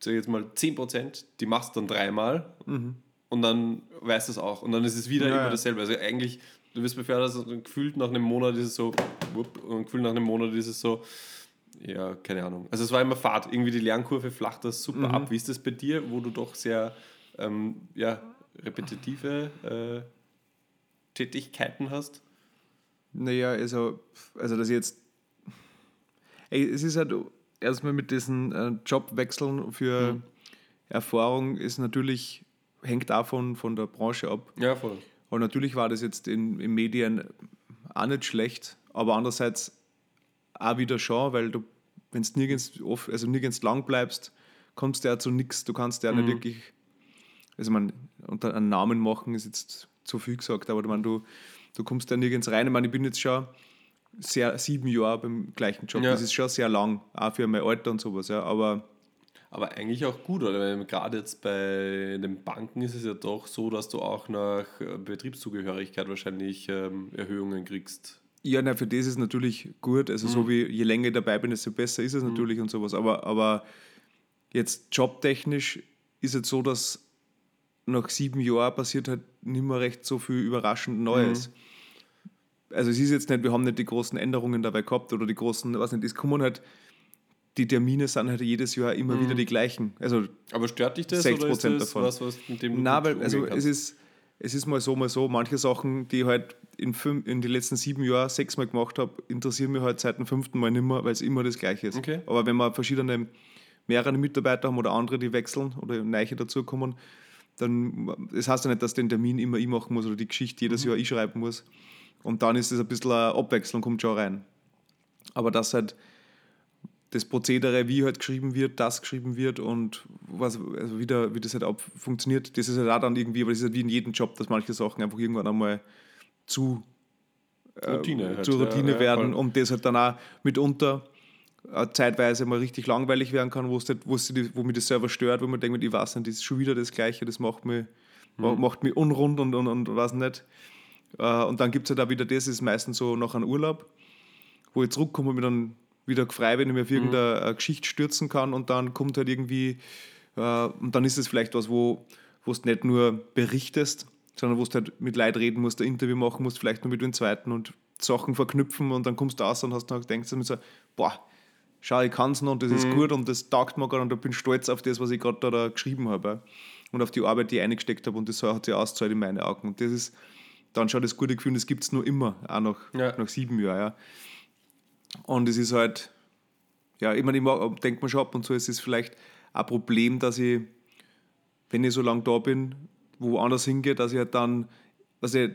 sag jetzt mal 10%, die machst du dann dreimal mhm. Und dann weißt du es auch. Und dann ist es wieder ja, immer dasselbe. Also eigentlich, du wirst befördert und gefühlt nach einem Monat ist es so, und gefühlt nach einem Monat ist es so, ja, keine Ahnung. Also es war immer Fahrt. Irgendwie die Lernkurve flacht das super mhm. ab. Wie ist das bei dir, wo du doch sehr ähm, ja, repetitive äh, Tätigkeiten hast? Naja, also, also dass jetzt. Ey, es ist halt erstmal mit diesen äh, Jobwechseln für mhm. Erfahrung ist natürlich, hängt davon von der Branche ab. Ja, voll. Und natürlich war das jetzt in, in Medien auch nicht schlecht, aber andererseits auch wieder schon, weil du, wenn du nirgends, oft, also nirgends lang bleibst, kommst du ja zu nichts. Du kannst ja mhm. nicht wirklich, also man unter einen Namen machen ist jetzt zu viel gesagt, aber man, du, du kommst ja nirgends rein. Ich meine, ich bin jetzt schon sehr, sieben Jahre beim gleichen Job. Ja. Das ist schon sehr lang, auch für mein Alter und sowas, ja, aber aber eigentlich auch gut, oder? Gerade jetzt bei den Banken ist es ja doch so, dass du auch nach Betriebszugehörigkeit wahrscheinlich ähm, Erhöhungen kriegst. Ja, na, für das ist es natürlich gut. Also, mhm. so wie je länger ich dabei bin, desto besser ist es mhm. natürlich und sowas. Aber, aber jetzt jobtechnisch ist es so, dass nach sieben Jahren passiert halt nicht mehr recht so viel überraschend Neues. Mhm. Also, es ist jetzt nicht, wir haben nicht die großen Änderungen dabei gehabt oder die großen, was nicht, es kommen halt die Termine sind halt jedes Jahr immer mhm. wieder die gleichen. Also Aber stört dich das 6 oder ist das davon. was, was mit dem du Nein, weil also es ist, es ist mal so, mal so. Manche Sachen, die ich halt in, fünf, in den letzten sieben Jahren sechsmal gemacht habe, interessieren mich halt seit dem fünften Mal nicht mehr, weil es immer das Gleiche ist. Okay. Aber wenn wir verschiedene, mehrere Mitarbeiter haben oder andere, die wechseln oder neue dazukommen, dann das heißt ja nicht, dass den Termin immer ich machen muss oder die Geschichte jedes mhm. Jahr ich schreiben muss. Und dann ist es ein bisschen eine Abwechslung, kommt schon rein. Aber das halt das Prozedere, wie halt geschrieben wird, das geschrieben wird und was, also wie, da, wie das halt auch funktioniert, das ist halt auch dann irgendwie, aber das ist halt wie in jedem Job, dass manche Sachen einfach irgendwann einmal zu äh, Routine, halt, zur Routine ja, werden ja, und das halt dann auch mitunter äh, zeitweise mal richtig langweilig werden kann, wo es halt, wo mich das selber stört, wo man denkt, ich weiß nicht, das ist schon wieder das Gleiche, das macht mich, mhm. macht mich unrund und, und, und weiß nicht. Äh, und dann gibt es halt auch wieder das, ist meistens so nach einem Urlaub, wo ich zurückkomme und mir dann wieder frei, wenn ich mich auf irgendeine mhm. Geschichte stürzen kann und dann kommt halt irgendwie, äh, und dann ist es vielleicht was, wo du nicht nur berichtest, sondern wo du halt mit Leid reden musst, ein Interview machen musst, vielleicht nur mit dem zweiten und Sachen verknüpfen und dann kommst du aus und hast dann denkst du mir so, boah, schau, ich kann es noch und das mhm. ist gut und das taugt mir gerade und ich bin stolz auf das, was ich gerade da, da, geschrieben habe und auf die Arbeit, die ich eingesteckt habe und das hat sich ausgezahlt in meine Augen und das ist dann schon das gute Gefühl, das gibt es nur immer, auch nach, ja. nach sieben Jahren. Ja. Und es ist halt, ja, ich meine, ich denke mir schon ab und zu, es ist vielleicht ein Problem, dass ich, wenn ich so lange da bin, woanders hingehe, dass ich halt dann, also ich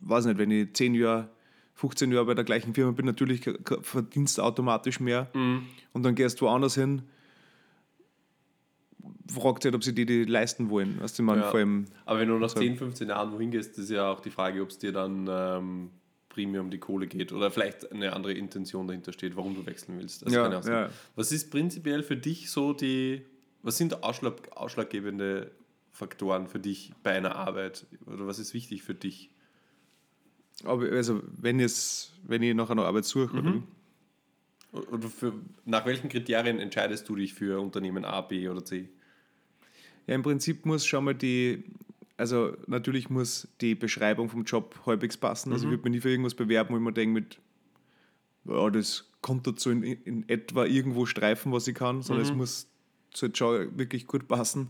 weiß nicht, wenn ich 10 Jahre, 15 Jahre bei der gleichen Firma bin, natürlich verdienst du automatisch mehr mhm. und dann gehst du woanders hin, fragt sich halt, ob sie die, die leisten wollen. Weißt du, man, ja. vor allem, Aber wenn du nach 10, 15 Jahren wohin gehst, ist ja auch die Frage, ob es dir dann ähm, primär um die Kohle geht oder vielleicht eine andere Intention dahinter steht, warum du wechseln willst. Das ja, ja. Was ist prinzipiell für dich so die, was sind Ausschlag, ausschlaggebende Faktoren für dich bei einer Arbeit oder was ist wichtig für dich? Also wenn, es, wenn ich nach einer Arbeit suche, mhm. oder? oder für, nach welchen Kriterien entscheidest du dich für Unternehmen A, B oder C? Ja, im Prinzip muss schon mal die, also natürlich muss die Beschreibung vom Job halbwegs passen. Also mhm. ich würde mich nie für irgendwas bewerben, wo ich mir denke, mit, ja, das kommt dazu in, in etwa irgendwo streifen, was ich kann, sondern mhm. es muss so schon wirklich gut passen.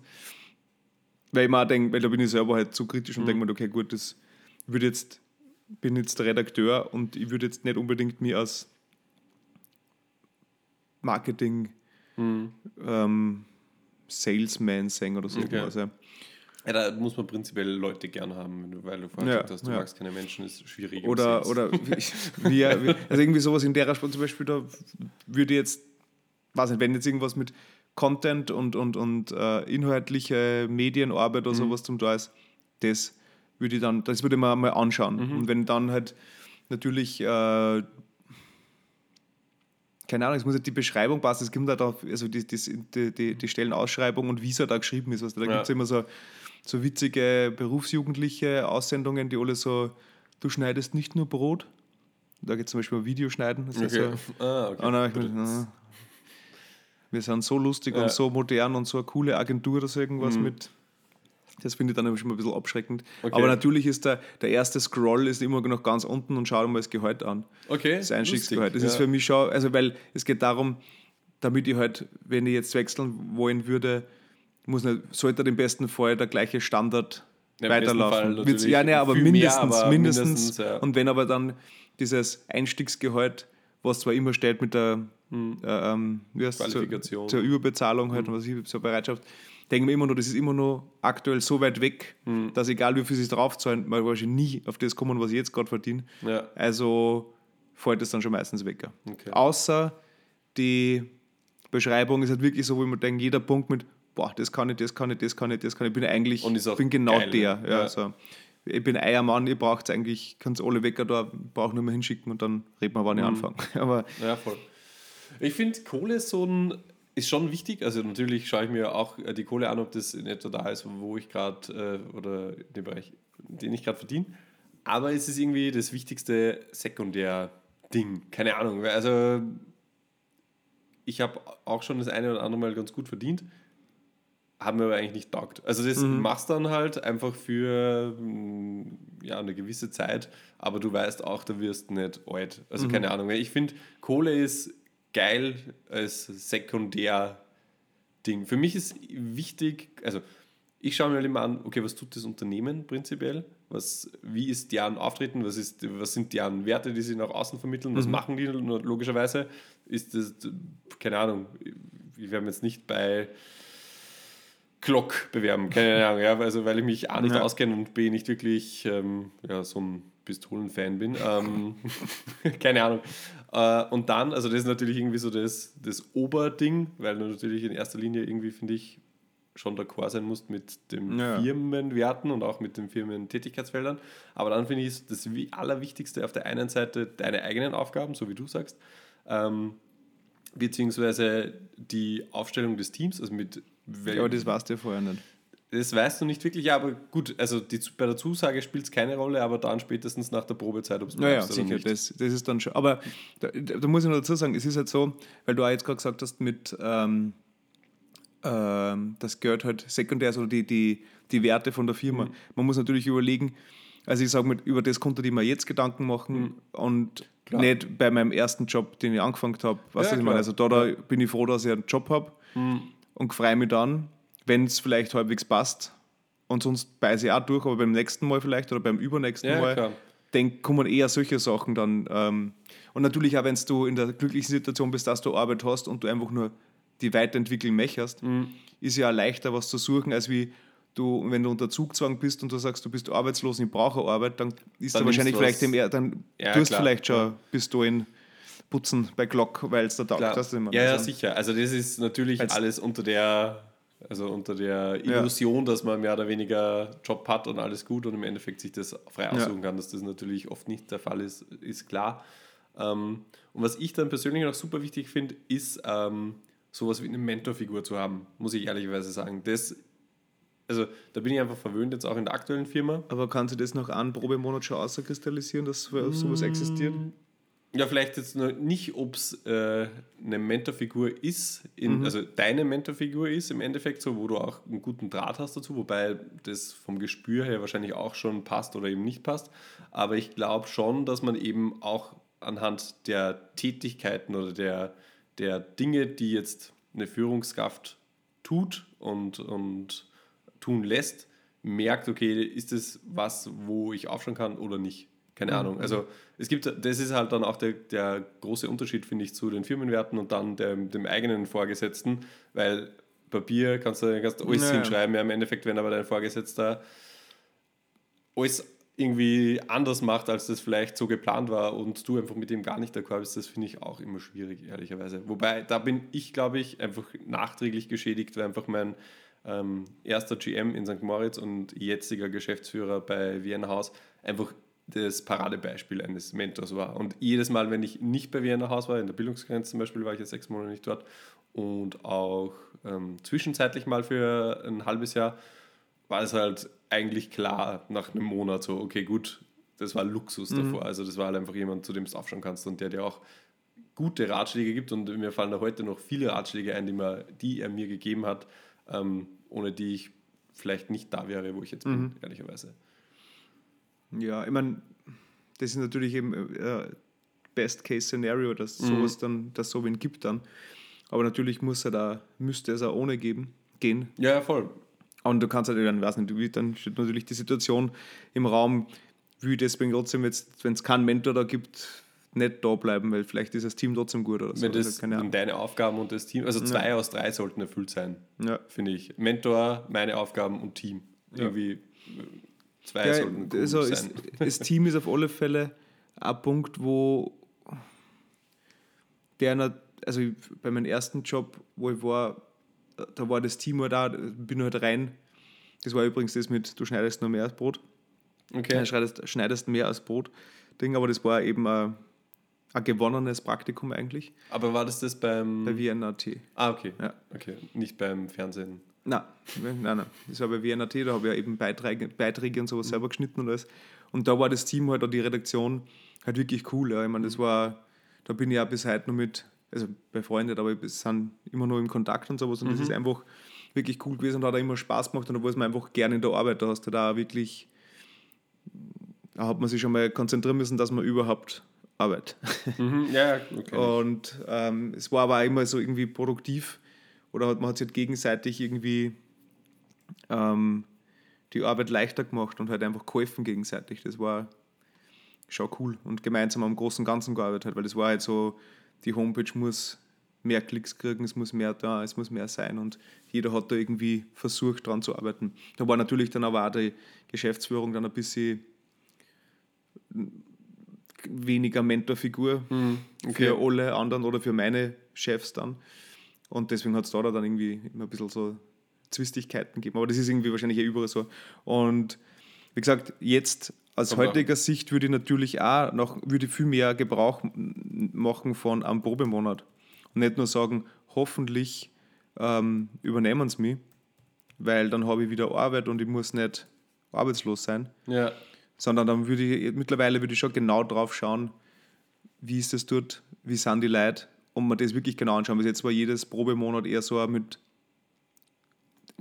Weil ich mir auch denke, weil da bin ich selber halt zu kritisch und mhm. denke mir, okay, gut, das würde jetzt, bin jetzt der Redakteur und ich würde jetzt nicht unbedingt mir als Marketing mhm. ähm, Salesman sehen oder so. Okay. Also, ja, da muss man prinzipiell Leute gern haben, weil du vorhin ja, gesagt hast, du ja. magst keine Menschen, ist schwierig. Oder, oder wie, also irgendwie sowas in der Sport zum Beispiel, da würde jetzt, weiß nicht, wenn jetzt irgendwas mit Content und, und, und äh, inhaltliche Medienarbeit oder Mhm. sowas zum da ist, das würde ich dann, das würde mir mal anschauen. Mhm. Und wenn dann halt natürlich, äh, keine Ahnung, es muss halt die Beschreibung passen, es gibt halt auch, also die, die, die, die, Stellenausschreibung und wie es halt da geschrieben ist. Weißt du, da Ja. gibt es immer so, so witzige berufsjugendliche Aussendungen, die alle so, du schneidest nicht nur Brot. Da geht es zum Beispiel um Videoschneiden. Das Okay. so, Ah, okay. und dann hab ich mir gedacht, ah, wir sind so lustig Ja. und so modern und so eine coole Agentur oder so irgendwas Mhm. mit. Das finde ich dann immer schon mal ein bisschen abschreckend. Okay. Aber natürlich ist der, der erste Scroll ist immer noch ganz unten und schau dir mal das Gehalt an. okay. Das Einstiegsgehalt. Das lustig, ist für mich schon, also weil es geht darum, damit ich halt, wenn ich jetzt wechseln wollen würde, muss nicht, sollte im besten Fall der gleiche Standard Ja, weiterlaufen. ja, ne, aber viel mehr, mindestens, aber mindestens. mindestens, ja. Und wenn aber dann dieses Einstiegsgehalt, was zwar immer steht mit der äh, ähm, Hm. Qualifikation. Zur, zur Überbezahlung halt und was ich, zur Bereitschaft, denke mir immer nur, das ist immer nur aktuell so weit weg, Hm. dass egal wie viel sie draufzahlen, man wahrscheinlich nie auf das kommen, was ich jetzt gerade verdiene. Ja. Also fällt es dann schon meistens weg. Okay. Außer die Beschreibung ist halt wirklich so, wo ich mir denke, jeder Punkt mit, boah, das kann ich, das kann ich, das kann ich, das kann ich, bin eigentlich, Und ist auch bin genau geil, der. Ja, Ja. So. Ich bin Eiermann, ihr braucht eigentlich, könnt alle Wecker da, braucht nur mal hinschicken und dann reden wir, wann Mhm. ich anfange. Aber Ja, voll. Ich finde, Kohle ist so ein, ist schon wichtig. Also natürlich schaue ich mir auch äh, die Kohle an, ob das in etwa da ist, wo ich gerade äh, oder dem Bereich, den ich gerade verdiene. Aber es ist irgendwie das wichtigste Sekundär-Ding. Keine Ahnung. Also ich habe auch schon das eine oder andere Mal ganz gut verdient, haben mir aber eigentlich nicht taugt. Also das machst dann halt einfach für mm, ja, eine gewisse Zeit, aber du weißt auch, du wirst nicht alt. Also keine Ahnung. Ich finde, Kohle ist geil als Sekundär-Ding. Für mich ist wichtig, also ich schaue mir halt immer an, okay, was tut das Unternehmen prinzipiell? Was, wie ist deren Auftreten? Was, ist, was sind deren Werte, die sie nach außen vermitteln? Was machen die logischerweise? Ist das, keine Ahnung, ich werde jetzt nicht bei Glock bewerben, keine Ahnung, ja, also weil ich mich A nicht Ja. auskenne und B nicht wirklich ähm, ja, so ein Pistolenfan bin. Ähm, keine Ahnung. Äh, und dann, also das ist natürlich irgendwie so das, das Oberding, weil du natürlich in erster Linie irgendwie, finde ich, schon d'accord sein musst mit den Ja. Firmenwerten und auch mit den Firmentätigkeitsfeldern. Aber dann finde ich es das Wi- Allerwichtigste auf der einen Seite deine eigenen Aufgaben, so wie du sagst, ähm, beziehungsweise die Aufstellung des Teams, also mit wel- aber das weißt du ja vorher nicht. das weißt du nicht wirklich, ja, aber gut, also die, bei der Zusage spielt es keine Rolle, aber dann spätestens nach der Probezeit, ob es Ja, ja, oder sicher, nicht. das, das ist dann schon. Aber da, da muss ich noch dazu sagen, es ist halt so, weil du auch jetzt gerade gesagt hast, mit ähm, ähm, das gehört halt sekundär, also die, die, die Werte von der Firma. Mhm. Man muss natürlich überlegen, also ich sage mal, über das konnte ich mir jetzt Gedanken machen Mhm. und Klar. nicht bei meinem ersten Job, den ich angefangen habe. Weißt Ja, du, was ich. Mhm. meine? Also da, da bin ich froh, dass ich einen Job habe und freue mich dann, wenn es vielleicht halbwegs passt. Und sonst beiße ich auch durch, aber beim nächsten Mal vielleicht oder beim übernächsten Ja, Mal klar. denk, kommen eher solche Sachen dann. Ähm, und natürlich auch, wenn du in der glücklichen Situation bist, dass du Arbeit hast und du einfach nur die weiterentwickeln möchtest, Mhm. ist ja leichter, was zu suchen, als wie du, wenn du unter Zugzwang bist und du sagst, du bist arbeitslos und ich brauche Arbeit, dann ist Dann da wahrscheinlich du vielleicht dem, dann Ja, tust klar. vielleicht schon bis du in Putzen bei Glock, weil es da taugt. Ich meine? ja, ja, sicher. Also das ist natürlich Als- alles unter der, also unter der Ja. Illusion, dass man mehr oder weniger Job hat und alles gut und im Endeffekt sich das frei Ja. aussuchen kann, dass das natürlich oft nicht der Fall ist, ist klar. Ähm, und was ich dann persönlich noch super wichtig finde, ist ähm, sowas wie eine Mentorfigur zu haben, muss ich ehrlicherweise sagen. Das, also da bin ich einfach verwöhnt, jetzt auch in der aktuellen Firma. Aber kann sich das nach einem Probemonat schon auskristallisieren, dass so- sowas existiert? Ja, vielleicht jetzt noch nicht, ob es äh, eine Mentorfigur ist, in, also deine Mentorfigur ist im Endeffekt so, wo du auch einen guten Draht hast dazu, wobei das vom Gespür her wahrscheinlich auch schon passt oder eben nicht passt. Aber ich glaube schon, dass man eben auch anhand der Tätigkeiten oder der, der Dinge, die jetzt eine Führungskraft tut und, und tun lässt, merkt, okay, ist es was, wo ich aufschauen kann oder nicht? Keine Ahnung. Also es gibt, das ist halt dann auch der, der große Unterschied, finde ich, zu den Firmenwerten und dann dem, dem eigenen Vorgesetzten, weil Papier kannst du kannst alles Ja, ja. hinschreiben, ja, im Endeffekt, wenn aber dein Vorgesetzter alles irgendwie anders macht, als das vielleicht so geplant war und du einfach mit dem gar nicht d'accord bist, das finde ich auch immer schwierig, ehrlicherweise. Wobei, da bin ich, glaube ich, einfach nachträglich geschädigt, weil einfach mein ähm, erster GM in St. Moritz und jetziger Geschäftsführer bei Vienna Haus einfach das Paradebeispiel eines Mentors war. Und jedes Mal, wenn ich nicht bei Vienna Haus war, in der Bildungsgrenze zum Beispiel, war ich ja sechs Monate nicht dort und auch ähm, zwischenzeitlich mal für ein halbes Jahr, war es halt eigentlich klar nach einem Monat so, okay, gut, das war Luxus mhm. davor. Also das war halt einfach jemand, zu dem du aufschauen kannst und der dir auch gute Ratschläge gibt. Und mir fallen da heute noch viele Ratschläge ein, die, mir, die er mir gegeben hat, ähm, ohne die ich vielleicht nicht da wäre, wo ich jetzt bin, mhm. ehrlicherweise. Ja, ich meine, das ist natürlich eben äh, Best-Case-Szenario, dass mhm. sowas dann, dass so wen gibt dann. Aber natürlich muss er da, müsste es auch ohne geben, gehen. Ja, voll. Und du kannst halt, dann, weiß nicht, dann steht natürlich die Situation im Raum, wie deswegen trotzdem jetzt, wenn es keinen Mentor da gibt, nicht da bleiben, weil vielleicht ist das Team trotzdem gut oder so. Wenn das also deine Aufgaben und das Team, also zwei ja. aus drei sollten erfüllt sein, ja. finde ich. Mentor, meine Aufgaben und Team. Irgendwie äh, zwei ja, sollten gut also sein. Das Team ist auf alle Fälle ein Punkt, wo der, also bei meinem ersten Job, wo ich war, da war das Team halt da, bin halt rein. Das war übrigens das mit, du schneidest nur mehr als Brot. Okay. Du schneidest, schneidest mehr als Brot. Ding, aber das war eben ein, ein gewonnenes Praktikum eigentlich. Aber war das das beim. Bei VNAT. Ah, okay. Ja. Okay, nicht beim Fernsehen. Nein, nein, nein. Das war bei WNAT, da habe ich ja eben Beiträge, Beiträge und sowas mhm. selber geschnitten und alles. Und da war das Team halt, die Redaktion, halt wirklich cool. Ja. Ich meine, das war, da bin ich auch bis heute noch mit also befreundet, aber wir sind immer noch im Kontakt und sowas. Und mhm. das ist einfach wirklich cool gewesen und hat auch immer Spaß gemacht. Und da war es mir einfach gerne in der Arbeit. Da hast du da wirklich, da hat man sich schon mal konzentrieren müssen, dass man überhaupt arbeitet. Mhm. Ja, okay. Und ähm, es war aber auch immer so irgendwie produktiv oder hat, man hat sich halt gegenseitig irgendwie ähm, die Arbeit leichter gemacht und halt einfach geholfen gegenseitig. Das war schon cool und gemeinsam am großen Ganzen gearbeitet, weil das war halt so, die Homepage muss mehr Klicks kriegen, es muss mehr da, es muss mehr sein und jeder hat da irgendwie versucht dran zu arbeiten. Da war natürlich dann aber auch die Geschäftsführung dann ein bisschen weniger Mentorfigur mhm, okay. für alle anderen oder für meine Chefs dann. Und deswegen hat es da dann irgendwie immer ein bisschen so Zwistigkeiten gegeben. Aber das ist irgendwie wahrscheinlich ja überall so. Und wie gesagt, jetzt aus Aber heutiger Sicht würde ich natürlich auch noch würde viel mehr Gebrauch machen von einem Probemonat. Und nicht nur sagen, hoffentlich ähm, übernehmen sie mich, weil dann habe ich wieder Arbeit und ich muss nicht arbeitslos sein. Ja. Sondern dann würde ich, mittlerweile würde ich schon genau drauf schauen, wie ist das dort, wie sind die Leute und man das wirklich genau anschauen. Bis jetzt war jedes Probemonat eher so mit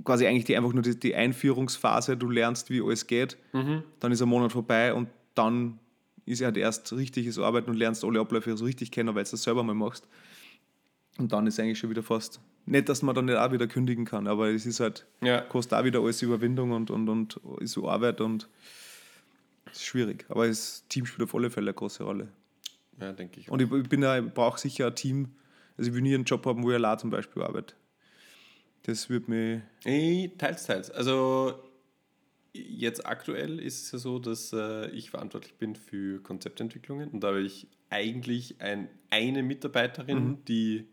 quasi eigentlich die, einfach nur die, die Einführungsphase, du lernst, wie alles geht, mhm. dann ist ein Monat vorbei und dann ist halt erst richtiges Arbeiten und lernst alle Abläufe so richtig kennen, weil du das selber mal machst. Und dann ist eigentlich schon wieder fast. Nicht, dass man dann nicht auch wieder kündigen kann, aber es ist halt, ja. kostet auch wieder alles Überwindung und, und, und ist so Arbeit und ist schwierig. Aber das Team spielt auf alle Fälle eine große Rolle. Ja, denke ich. Auch. Und ich, ich, ich brauche sicher ein Team. Also ich will nie einen Job haben, wo ich allein zum Beispiel arbeite. Das wird mir. Hey, teils, teils. Also jetzt aktuell ist es ja so, dass äh, ich verantwortlich bin für Konzeptentwicklungen und da habe ich eigentlich ein, eine Mitarbeiterin, mhm. die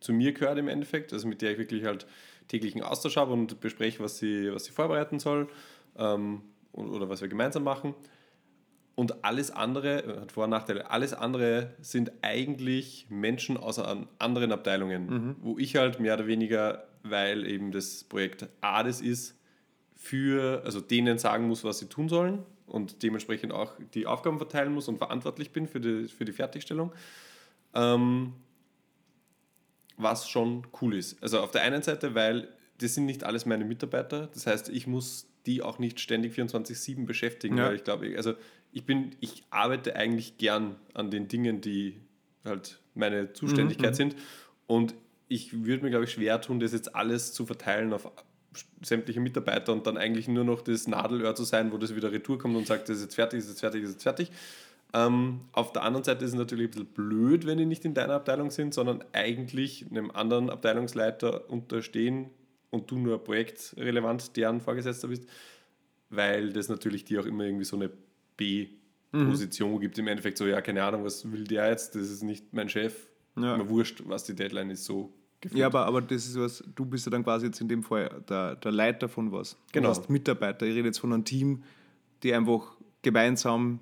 zu mir gehört im Endeffekt, also mit der ich wirklich halt täglichen Austausch habe und bespreche, was sie, was sie vorbereiten soll ähm, oder was wir gemeinsam machen. Und alles andere, hat Vor- und Nachteile, alles andere sind eigentlich Menschen aus anderen Abteilungen, mhm. wo ich halt mehr oder weniger weil eben das Projekt ADES ist, für, also denen sagen muss, was sie tun sollen und dementsprechend auch die Aufgaben verteilen muss und verantwortlich bin für die, für die Fertigstellung. Ähm, was schon cool ist. Also auf der einen Seite, weil das sind nicht alles meine Mitarbeiter, das heißt, ich muss die auch nicht ständig 24-7 beschäftigen, ja. weil ich glaube, also ich bin, ich arbeite eigentlich gern an den Dingen, die halt meine Zuständigkeit mhm. sind und ich würde mir, glaube ich, schwer tun, das jetzt alles zu verteilen auf sämtliche Mitarbeiter und dann eigentlich nur noch das Nadelöhr zu sein, wo das wieder retour kommt und sagt, das ist jetzt fertig, das ist jetzt fertig, das ist jetzt fertig. Ähm, auf der anderen Seite ist es natürlich ein bisschen blöd, wenn die nicht in deiner Abteilung sind, sondern eigentlich einem anderen Abteilungsleiter unterstehen und du nur projektrelevant deren Vorgesetzter bist, weil das natürlich dir auch immer irgendwie so eine B-Position mhm. gibt. Im Endeffekt so, ja, keine Ahnung, was will der jetzt? Das ist nicht mein Chef. Ja. Mir wurscht, was die Deadline ist, so gefühlt. Ja, aber, aber das ist was, du bist ja dann quasi jetzt in dem Fall der, der Leiter von was. Genau. Du hast Mitarbeiter. Ich rede jetzt von einem Team, die einfach gemeinsam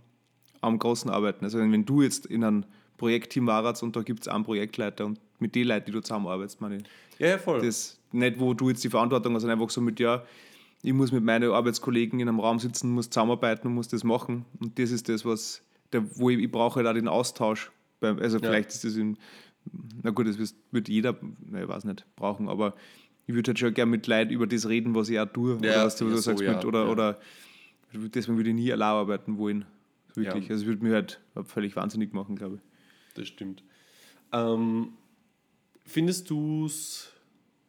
am Großen arbeiten. Also wenn du jetzt in einem Projektteam warst und da gibt es einen Projektleiter und mit den Leuten, die du zusammenarbeitest, meine ich. Ja, ja, voll. Das nicht, wo du jetzt die Verantwortung hast, sondern einfach so mit, ja, ich muss mit meinen Arbeitskollegen in einem Raum sitzen, muss zusammenarbeiten und muss das machen. Und das ist das, was, der, wo ich, ich brauche halt auch den Austausch. Also ja. vielleicht ist das in, na gut, das wird jeder, na, ich weiß nicht, brauchen, aber ich würde halt schon gerne mit Leuten über das reden, was ich auch tue. Ja, oder was du, ja, sagst, so, mit, oder, ja. oder deswegen würde ich nie allein arbeiten wollen. Wirklich. Also es würde mich halt völlig wahnsinnig machen, glaube ich. Das stimmt. Ähm, findest du es,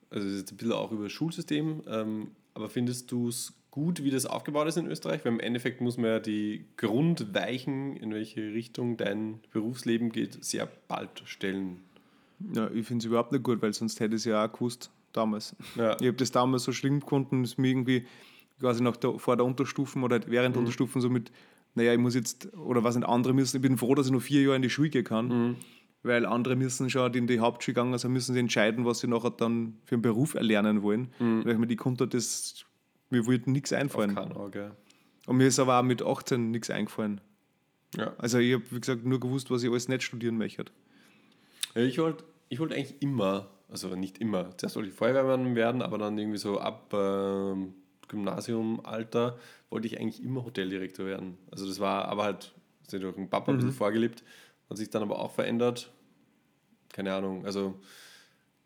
also ist jetzt ein bisschen auch über das Schulsystem, ähm, aber findest du es gut, wie das aufgebaut ist in Österreich? Weil im Endeffekt muss man ja die Grundweichen, in welche Richtung dein Berufsleben geht, sehr bald stellen. Ja, ich finde es überhaupt nicht gut, weil sonst hätte ich es ja auch gewusst damals. Ja. Ich habe das damals so schlimm gefunden, dass mir irgendwie quasi nach der, vor der Unterstufen oder während mhm. der Unterstufen so mit, naja, ich muss jetzt, oder was nicht, andere müssen, ich bin froh, dass ich noch vier Jahre in die Schule gehen kann. Mhm weil andere müssen schon, in die Hauptschule gegangen sind, müssen sie entscheiden, was sie nachher dann für einen Beruf erlernen wollen. Mhm. Weil mir die konnte das, mir wollte nichts einfallen. Auf Auge. Und mir ist aber auch mit 18 nichts eingefallen. Ja. Also ich habe, wie gesagt, nur gewusst, was ich alles nicht studieren möchte. Ja, ich wollte ich wollt eigentlich immer, also nicht immer, zuerst wollte ich Feuerwehrmann werden, aber dann irgendwie so ab äh, Gymnasiumalter wollte ich eigentlich immer Hoteldirektor werden. Also das war aber halt, das durch den Papa mhm. ein bisschen vorgelebt hat sich dann aber auch verändert. Keine Ahnung, also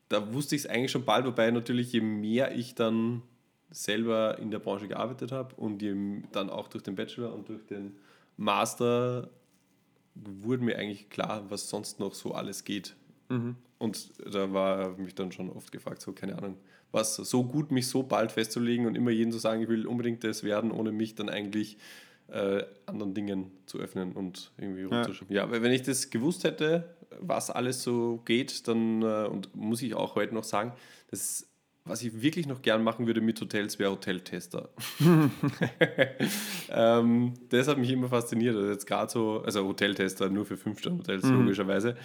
da wusste ich es eigentlich schon bald, wobei natürlich je mehr ich dann selber in der Branche gearbeitet habe und je, dann auch durch den Bachelor und durch den Master wurde mir eigentlich klar, was sonst noch so alles geht. Mhm. Und da war mich dann schon oft gefragt, so keine Ahnung, was so gut, mich so bald festzulegen und immer jeden zu sagen, ich will unbedingt das werden, ohne mich dann eigentlich äh, anderen Dingen zu öffnen und irgendwie. Ja. ja, weil wenn ich das gewusst hätte, was alles so geht, dann, äh, und muss ich auch heute noch sagen, das, was ich wirklich noch gern machen würde mit Hotels, wäre Hoteltester. ähm, das hat mich immer fasziniert. Also jetzt gerade so, also Hoteltester nur für Fünf-Sterne-Hotels, mhm. logischerweise.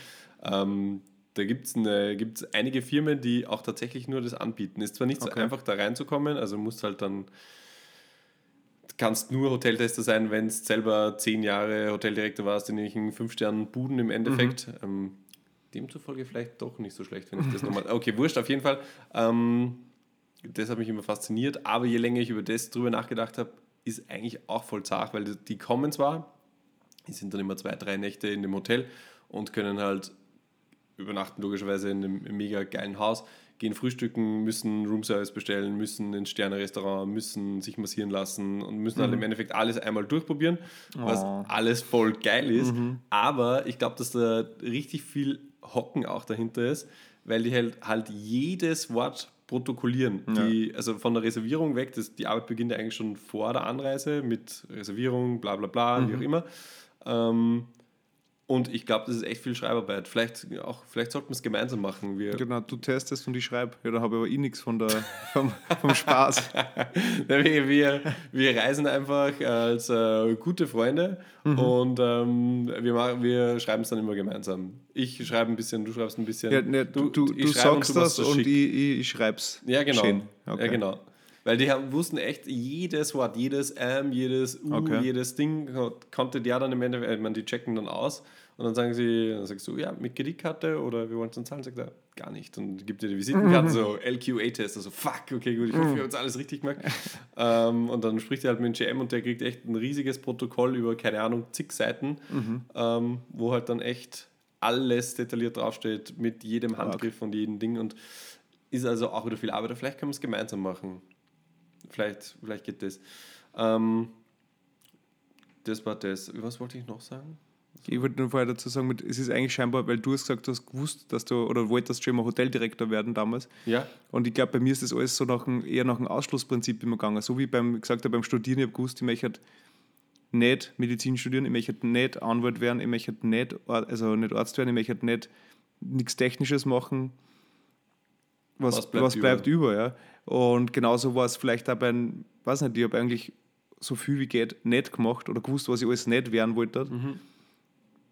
Ähm, da gibt es gibt's einige Firmen, die auch tatsächlich nur das anbieten. Ist zwar nicht okay. so einfach da reinzukommen, also musst halt dann kannst nur Hoteltester sein, wenn du selber zehn Jahre Hoteldirektor warst in irgendwelchen Fünf-Sternen-Buden im Endeffekt. Mhm. Ähm, demzufolge vielleicht doch nicht so schlecht, wenn ich das nochmal. Okay, wurscht, auf jeden Fall. Ähm, das hat mich immer fasziniert, aber je länger ich über das drüber nachgedacht habe, ist eigentlich auch voll zart, weil die kommen zwar, die sind dann immer zwei, drei Nächte in dem Hotel und können halt übernachten logischerweise in einem mega geilen Haus, gehen frühstücken, müssen Roomservice bestellen, müssen ins Sterne-Restaurant, müssen sich massieren lassen und müssen mhm. halt im Endeffekt alles einmal durchprobieren, oh. was alles voll geil ist. Mhm. Aber ich glaube, dass da richtig viel Hocken auch dahinter ist, weil die halt, halt jedes Wort protokollieren. Ja. Die, also von der Reservierung weg, das, die Arbeit beginnt ja eigentlich schon vor der Anreise mit Reservierung, bla bla bla, mhm. wie auch immer. Ähm, und ich glaube, das ist echt viel Schreibarbeit. Vielleicht, auch, vielleicht sollten wir es gemeinsam machen. Wir genau, du testest und ich schreibe. Ja, da habe ich aber eh nichts von der, vom, vom Spaß. wir, wir, wir reisen einfach als äh, gute Freunde mhm. und ähm, wir, machen, wir schreiben es dann immer gemeinsam. Ich schreibe ein bisschen, du schreibst ein bisschen. Ja, ne, du, du, du sagst das und ich, ich, ich schreibe es. Ja, genau. Okay. Ja, genau. Weil die haben, wussten echt jedes Wort, jedes M, jedes U, okay. jedes Ding konnte der dann im Endeffekt, ich meine, die checken dann aus und dann sagen sie, dann sagst du, ja, mit Kreditkarte oder wir wollen es dann zahlen, sagt er, gar nicht. Und gibt dir die Visitenkarte, so LQA-Test, also fuck, okay, gut, ich hoffe, wir haben uns alles richtig gemacht. ähm, und dann spricht er halt mit dem GM und der kriegt echt ein riesiges Protokoll über, keine Ahnung, zig Seiten, mhm. ähm, wo halt dann echt alles detailliert draufsteht mit jedem Handgriff okay. und jedem Ding und ist also auch wieder viel Arbeit. Vielleicht können wir es gemeinsam machen. Vielleicht, vielleicht geht das. Ähm, das war das. Was wollte ich noch sagen? Ich wollte nur vorher dazu sagen, es ist eigentlich scheinbar, weil du hast gesagt, du hast gewusst, dass du oder wolltest schon mal Hoteldirektor werden damals. Ja. Und ich glaube, bei mir ist das alles so nach ein, eher nach einem Ausschlussprinzip immer gegangen. So wie beim gesagt habe, beim Studieren, ich habe gewusst, ich möchte nicht Medizin studieren, ich möchte nicht Anwalt werden, ich möchte nicht, also nicht Arzt werden, ich möchte nicht nichts Technisches machen. Was, was bleibt, was bleibt über? ja. Und genauso war es vielleicht auch bei, weiß nicht, ich habe eigentlich so viel wie geht nicht gemacht oder gewusst, was ich alles nicht werden wollte, Mhm.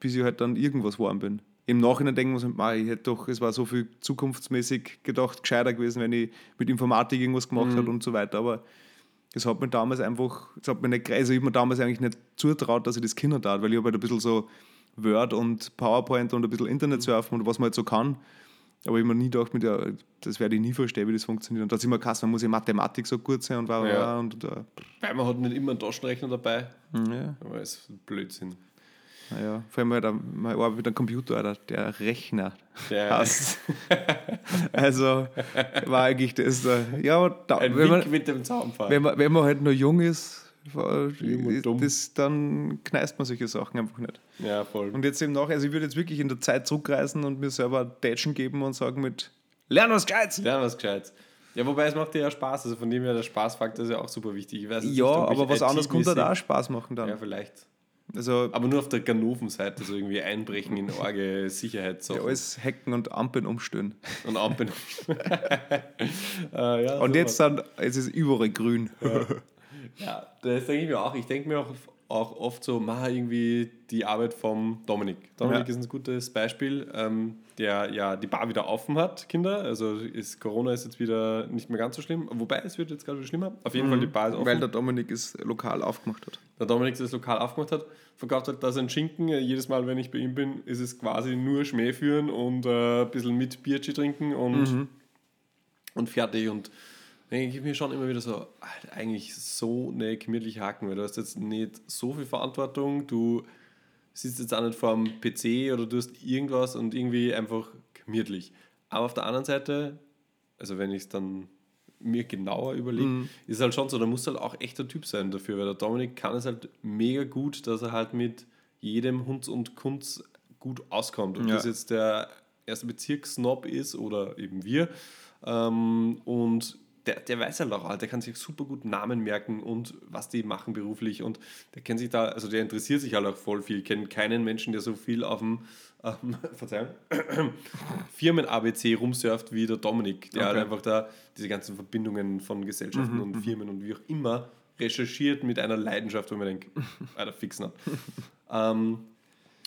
bis ich halt dann irgendwas geworden bin. Im Nachhinein denken wir uns, "Mei, ich hätte doch, es war so viel zukunftsmäßig gedacht, gescheiter gewesen, wenn ich mit Informatik irgendwas gemacht Mhm. hätte und so weiter. Aber das hat mir damals einfach, das hat mir nicht, also ich habe mir damals eigentlich nicht zutraut, dass ich das Kinder tat, weil ich habe halt ein bisschen so Word und PowerPoint und ein bisschen Internet surfen und was man halt so kann. Aber ich habe mir nie gedacht, mit der, das werde ich nie verstehen, wie das funktioniert. Und da ist immer krass, man muss in Mathematik so gut sein und war Ja. und, und, Weil man hat nicht immer einen Taschenrechner dabei. ja. Aber es ist Blödsinn. Naja, vor allem halt, man arbeitet mit einem Computer, Alter, der Rechner Der- hasst. also war eigentlich das da. Ja, da, Ein wenn, Wink man, mit dem Zaunpfahl. wenn, man, wenn man halt noch jung ist. Das, dann kneist man solche Sachen einfach nicht. Ja, voll. Und jetzt eben noch, also ich würde jetzt wirklich in der Zeit zurückreisen und mir selber Tätschen geben und sagen mit Lern was Gescheites! Ja, was Gescheites. Ja, wobei es macht dir ja Spaß. Also von dem her, der Spaßfaktor ist ja auch super wichtig. Ich weiß Ja, aber was anderes könnte da auch Spaß machen dann. Ja, vielleicht. Also Aber nur auf der Ganoven-Seite, so irgendwie einbrechen in Orge, ja, Sicherheitssachen alles hacken und Ampeln umstellen. und Ampeln. äh, ja, Und sowas. jetzt dann, es ist überall grün. Ja, das denke ich mir auch. Ich denke mir auch, auch oft so, ma, irgendwie die Arbeit vom Dominik. Dominik Ja. ist ein gutes Beispiel, ähm, der ja die Bar wieder offen hat, Kinder. Also ist, Corona ist jetzt wieder nicht mehr ganz so schlimm. Wobei, es wird jetzt gerade wieder schlimmer. Auf jeden Fall, die Bar ist offen. Mhm. Weil der Dominik es lokal aufgemacht hat. der Dominik das Lokal aufgemacht hat, verkauft hat da sein Schinken. Jedes Mal, wenn ich bei ihm bin, ist es quasi nur Schmäh führen und äh, ein bisschen mit Bierchi trinken und, und fertig. Und denke ich mir schon immer wieder so, eigentlich so eine gemütliche Haken, weil du hast jetzt nicht so viel Verantwortung, du sitzt jetzt auch nicht vor dem PC oder du hast irgendwas und irgendwie einfach gemütlich. Aber auf der anderen Seite, also wenn ich es dann mir genauer überlege, ist es halt schon so, da muss halt auch echter Typ sein dafür, weil der Dominik kann es halt mega gut, dass er halt mit jedem Hunds und Kunz gut auskommt. Ob Ja. das jetzt der erste Bezirkssnob ist oder eben wir. Ähm, und der, der weiß halt auch, halt, der kann sich super gut Namen merken und was die machen beruflich und der kennt sich da, also der interessiert sich halt auch voll viel, kennt keinen Menschen, der so viel auf dem ähm, Verzeihung, Firmen-ABC rumsurft wie der Dominik, der halt Okay. einfach da diese ganzen Verbindungen von Gesellschaften und Firmen und wie auch immer recherchiert mit einer Leidenschaft, wo man denkt, Alter, fix noch. ähm,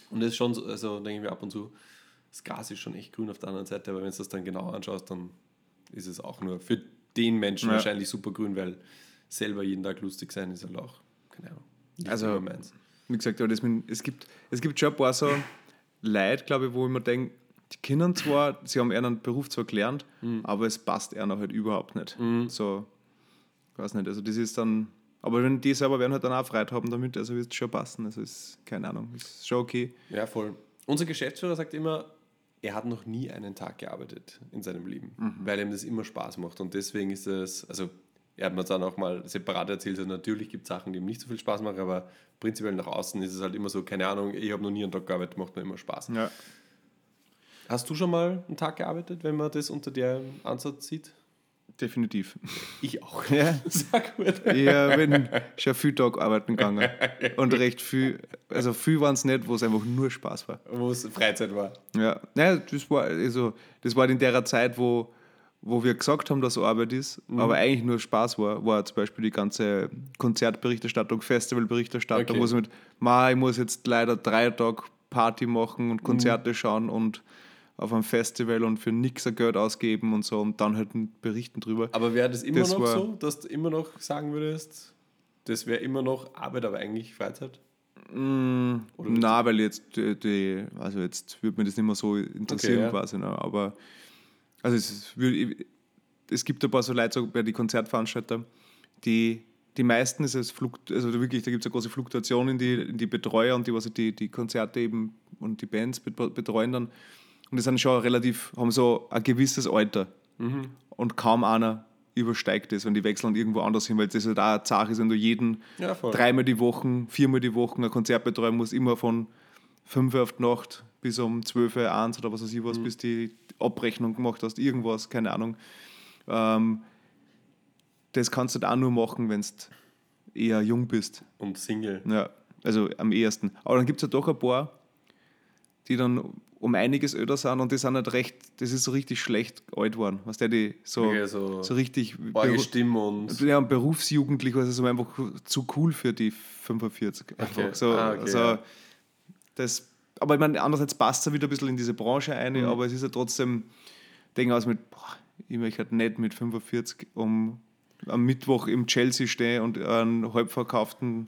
und das ist schon so, also denke ich mir ab und zu, das Gras ist schon echt grün auf der anderen Seite, aber wenn du das dann genau anschaust, dann ist es auch nur für den Menschen Ja. wahrscheinlich super grün, weil selber jeden Tag lustig sein ist halt auch, keine Ahnung. nicht Also- meins. Wie gesagt, aber das mit, es, gibt, es gibt schon ein paar so Leute, glaube ich, wo ich mir denke, die können zwar, sie haben ihren Beruf zwar gelernt, aber es passt einer halt überhaupt nicht. So, weiß nicht, also das ist dann, aber wenn die selber werden halt dann auch Freude haben damit, also wird es schon passen, also ist, keine Ahnung, ist schon okay. Ja, voll. Unser Geschäftsführer sagt immer, er hat noch nie einen Tag gearbeitet in seinem Leben, weil ihm das immer Spaß macht. Und deswegen ist es, also er hat mir dann auch mal separat erzählt, also natürlich gibt es Sachen, die ihm nicht so viel Spaß machen, aber prinzipiell nach außen ist es halt immer so, keine Ahnung, ich habe noch nie einen Tag gearbeitet, macht mir immer Spaß. Ja. Hast du schon mal einen Tag gearbeitet, wenn man das unter dem Ansatz sieht? Definitiv. Ich auch. Ja. Sag gut. Ich bin schon viel Tag arbeiten gegangen. Und recht viel, also viel waren es nicht, wo es einfach nur Spaß war. Wo es Freizeit war. Ja, naja, das war, also, das war in der Zeit, wo, wo wir gesagt haben, dass Arbeit ist, Mhm. aber eigentlich nur Spaß war, war zum Beispiel die ganze Konzertberichterstattung, Festivalberichterstattung, Okay. wo es mit, ma, ich muss jetzt leider drei Tage Party machen und Konzerte Mhm. schauen und auf einem Festival und für nichts ein Geld ausgeben und so und dann halt berichten drüber. Aber wäre das immer Das noch so, dass du immer noch sagen würdest, das wäre immer noch Arbeit, aber eigentlich Freizeit? Oder Na, weil jetzt, die, die, also jetzt würde mich das nicht mehr so interessieren Okay, ja. quasi. Ne? Aber also es, es gibt ein paar so Leute, so bei den Konzertveranstalter, die, die meisten ist es Flukt, also wirklich, da gibt es eine große Fluktuation in die, in die Betreuer und die, was die, die Konzerte eben und die Bands bet- betreuen dann. Und die sind schon relativ, haben so ein gewisses Alter. Mhm. Und kaum einer übersteigt das, wenn die wechseln irgendwo anders hin, weil das halt auch eine Sache ist, wenn du jeden Ja, dreimal die Woche, viermal die Woche ein Konzert betreuen musst, immer von 5 Uhr auf die Nacht bis um 12 Uhr, 1 oder was weiß ich was, bis die Abrechnung gemacht hast, irgendwas, keine Ahnung. Ähm, das kannst du halt auch nur machen, wenn du eher jung bist. Und Single. Ja, also am ehesten. Aber dann gibt es ja doch ein paar, die dann um einiges öder sind und die sind halt recht, das ist so richtig schlecht alt worden. Was der die so, Okay, so so richtig Stimme und. ja, berufsjugendlich, also so einfach zu cool für die 45. Einfach Okay. so, Ah, okay, also, ja. das, aber ich meine, andererseits passt er wieder ein bisschen in diese Branche ein, Mhm. aber es ist ja trotzdem, denke aus mit, boah, ich möchte halt nicht mit 45 um am Mittwoch im Chelsea stehen und einen halb verkauften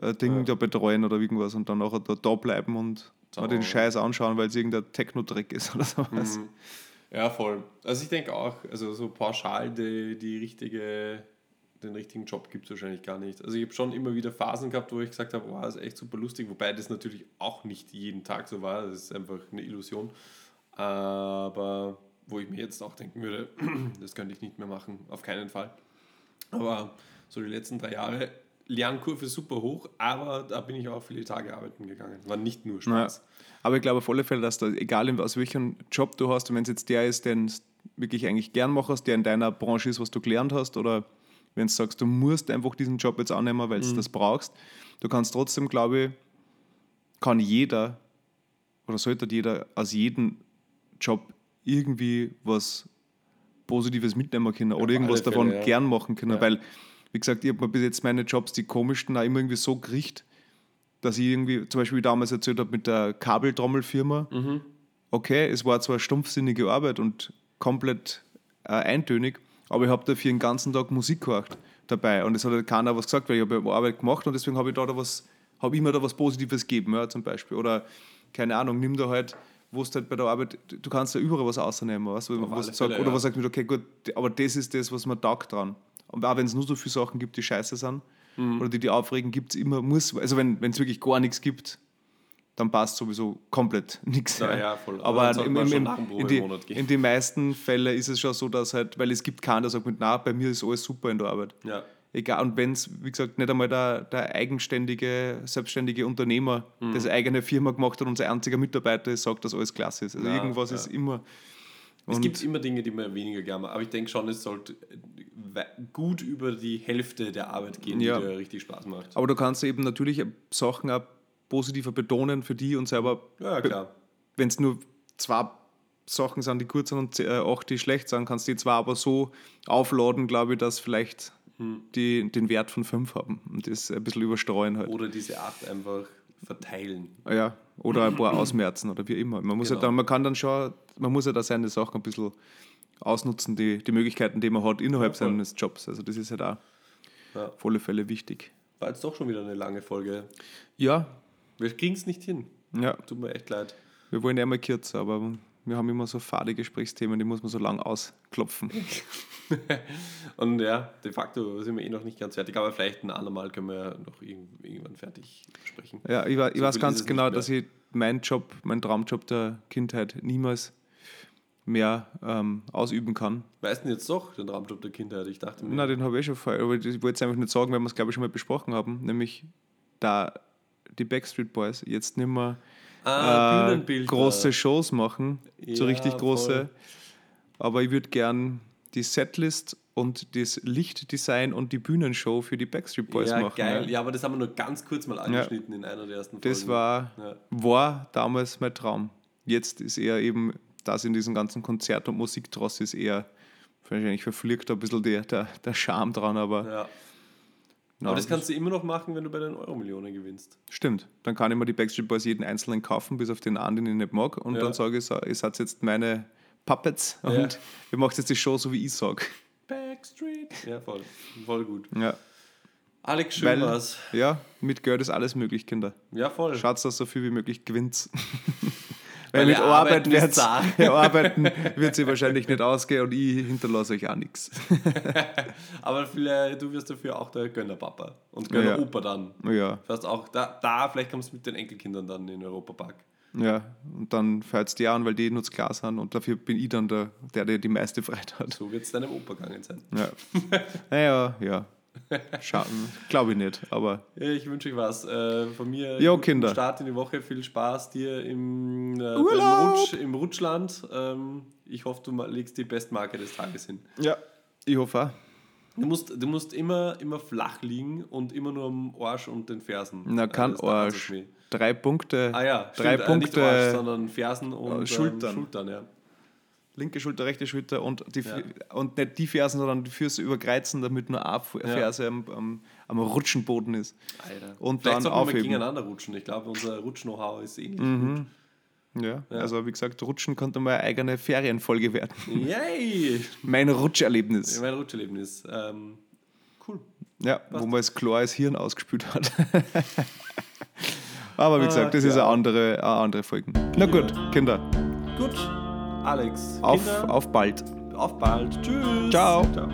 äh, Ding Ja. da betreuen oder irgendwas und dann nachher da, da bleiben und. Mal den Scheiß anschauen, weil es irgendein Techno-Dreck ist oder sowas. Mhm. Ja, voll. Also ich denke auch, also so pauschal die, die richtige, den richtigen Job gibt es wahrscheinlich gar nicht. Also ich habe schon immer wieder Phasen gehabt, wo ich gesagt habe, wow, das ist echt super lustig, wobei das natürlich auch nicht jeden Tag so war, das ist einfach eine Illusion. Aber wo ich mir jetzt auch denken würde, das könnte ich nicht mehr machen, auf keinen Fall. Aber so die letzten drei Jahre, Lernkurve super hoch, aber da bin ich auch viele Tage arbeiten gegangen. War nicht nur Spaß. Aber ich glaube auf alle Fälle, dass da, egal aus welchem Job du hast, und wenn es jetzt der ist, den du wirklich eigentlich gern machst, der in deiner Branche ist, was du gelernt hast, oder wenn du sagst, du musst einfach diesen Job jetzt annehmen, weil du das brauchst, du kannst trotzdem, glaube ich, kann jeder oder sollte jeder aus jedem Job irgendwie was Positives mitnehmen können oder auf irgendwas alle davon Fälle, ja. gern machen können, Ja. weil, wie gesagt, ich habe bis jetzt meine Jobs, die komischsten, auch immer irgendwie so gerichtet, dass ich irgendwie, zum Beispiel wie damals erzählt habe mit der Kabeltrommelfirma, Mhm. okay, es war zwar stumpfsinnige Arbeit und komplett äh, eintönig, aber ich habe dafür den ganzen Tag Musik gehört dabei und es hat halt keiner was gesagt, weil ich habe Arbeit gemacht und deswegen habe ich da, da was, habe ich mir da was Positives gegeben, ja, zum Beispiel. Oder, keine Ahnung, nimm da halt, wo du halt bei der Arbeit, du kannst ja überall was rausnehmen, weißt, was du sagst, Fälle, oder ja. was sagt mir, okay, gut, aber das ist das, was man taugt dran. Auch wenn es nur so viele Sachen gibt, die scheiße sind, Mhm. oder die die aufregen, gibt es immer, muss, also wenn es wirklich gar nichts gibt, dann passt sowieso komplett nichts. Ja, ja. Aber sollte im, im, im, in, die, in den meisten Fällen ist es schon so, dass halt, weil es gibt keinen, der sagt, mit, na, bei mir ist alles super in der Arbeit. Ja. Egal, und wenn es, wie gesagt, nicht einmal der, der eigenständige, selbstständige Unternehmer, Mhm. der seine eigene Firma gemacht hat und sein einziger Mitarbeiter ist, sagt, dass alles klasse ist. Also irgendwas ist immer. Es gibt immer Dinge, die man weniger gerne macht, aber ich denke schon, es sollte gut über die Hälfte der Arbeit gehen, Ja. die dir richtig Spaß macht. Aber du kannst eben natürlich Sachen auch positiver betonen für die und selber Ja, klar. wenn es nur zwei Sachen sind, die gut sind und äh, acht, die schlecht sind, kannst du die zwei aber so aufladen, glaube ich, dass vielleicht Hm. die den Wert von fünf haben und das ein bisschen überstreuen halt. Oder diese acht einfach verteilen. Ja, oder ein paar ausmerzen oder wie immer. Man, muss Genau. ja dann, man kann dann schon, man muss ja da seine Sachen ein bisschen ausnutzen, die, die Möglichkeiten, die man hat innerhalb Ja, seines Jobs. Also das ist halt auch Ja. auf alle Fälle wichtig. War jetzt doch schon wieder eine lange Folge. Ja, Wir kriegen es nicht hin. ja, Tut mir echt leid. wir wollen ja mal kürzer, aber wir haben immer so fade Gesprächsthemen, die muss man so lang ausklopfen. Und ja, de facto sind wir eh noch nicht ganz fertig, aber vielleicht ein andermal können wir ja noch irgend- irgendwann fertig sprechen. Ja, ich, wa- ich So weiß ganz genau, dass ich meinen Job, meinen Traumjob der Kindheit niemals mehr ähm, ausüben kann. Weißt du denn jetzt doch, den Traumjob der Kindheit? Ich dachte mir, Na, den habe ich schon vorher, aber ich wollte es einfach nicht sagen, weil wir es, glaube ich, schon mal besprochen haben, nämlich da die Backstreet Boys jetzt nicht mehr ah, äh, große Shows machen, so Ja, richtig große. voll. Aber ich würde gern die Setlist und das Lichtdesign und die Bühnenshow für die Backstreet Boys ja, machen. geil. Ja. Ja, aber das haben wir nur ganz kurz mal angeschnitten in einer der ersten Folgen. Das war, Ja. war damals mein Traum. Jetzt ist eher eben das in diesem ganzen Konzert- und Musiktross ist eher wahrscheinlich verfliegt ein bisschen der, der, der Charme dran, aber Ja. na, Aber das kannst du immer noch machen, wenn du bei den Euro-Millionen gewinnst. stimmt. Dann kann ich mir die Backstreet Boys jeden einzelnen kaufen, bis auf den einen, den ich nicht mag. Und Ja. dann sage ich, ihr seid jetzt meine Puppets und Ja. ihr macht jetzt die Show so, wie ich sage. Backstreet. Ja, voll. Voll gut. Ja. Alex, schön Weil, war's. ja, mit Geld ist alles möglich, Kinder. Ja, voll. Schaut, dass so viel wie möglich gewinnt. Weil Weil mit Arbeit Arbeiten ja, wird sie wahrscheinlich nicht ausgehen und ich hinterlasse euch auch nichts. Aber vielleicht, du wirst dafür auch der Gönnerpapa und Gönneropa dann. Ja, Fast auch da, da, vielleicht kommst du mit den Enkelkindern dann in den Europapark. ja. Und dann fällt es die an, weil die nur zu klar sind und dafür bin ich dann der, der, der die meiste Freiheit hat. So wird es deinem Opa gegangen sein. Ja. Naja, ja. Schauen, glaube ich nicht, aber Ich wünsche euch was. Äh, von mir Jo, Kinder. Start in die Woche. Viel Spaß dir im, äh. Rutsch, im Rutschland. Ähm, ich hoffe, du legst die Bestmarke des Tages hin. ja, ich hoffe auch. Du musst, du musst immer, immer flach liegen und immer nur am Arsch und den Fersen. Na, kein Das Arsch. Drei Punkte. Ah ja, drei stimmt, äh, nicht Punkte. Arsch, sondern Fersen und Schultern. Ähm, Schultern ja. Linke Schulter, rechte Schulter und, die, Ja. und nicht die Fersen, sondern die Füße überkreuzen, damit nur eine Ferse am, am, am Rutschenboden ist. Alter. Und Vielleicht dann sollten wir aufheben. gegeneinander rutschen. Ich glaube, unser Rutsch-Know-how ist ähnlich Mhm. Ja, also wie gesagt, Rutschen konnte mal eine eigene Ferienfolge werden. gut. Yay! Mein Rutscherlebnis. Mein Rutscherlebnis. Ähm, cool. Ja, wo man das Chlor als Hirn ausgespült hat. Aber wie gesagt, das Ah, ist ja. eine andere, eine andere Folge. Na gut, Kinder, Gut. Alex. auf, Kinder, auf bald. auf bald. Tschüss. Ciao. Ciao.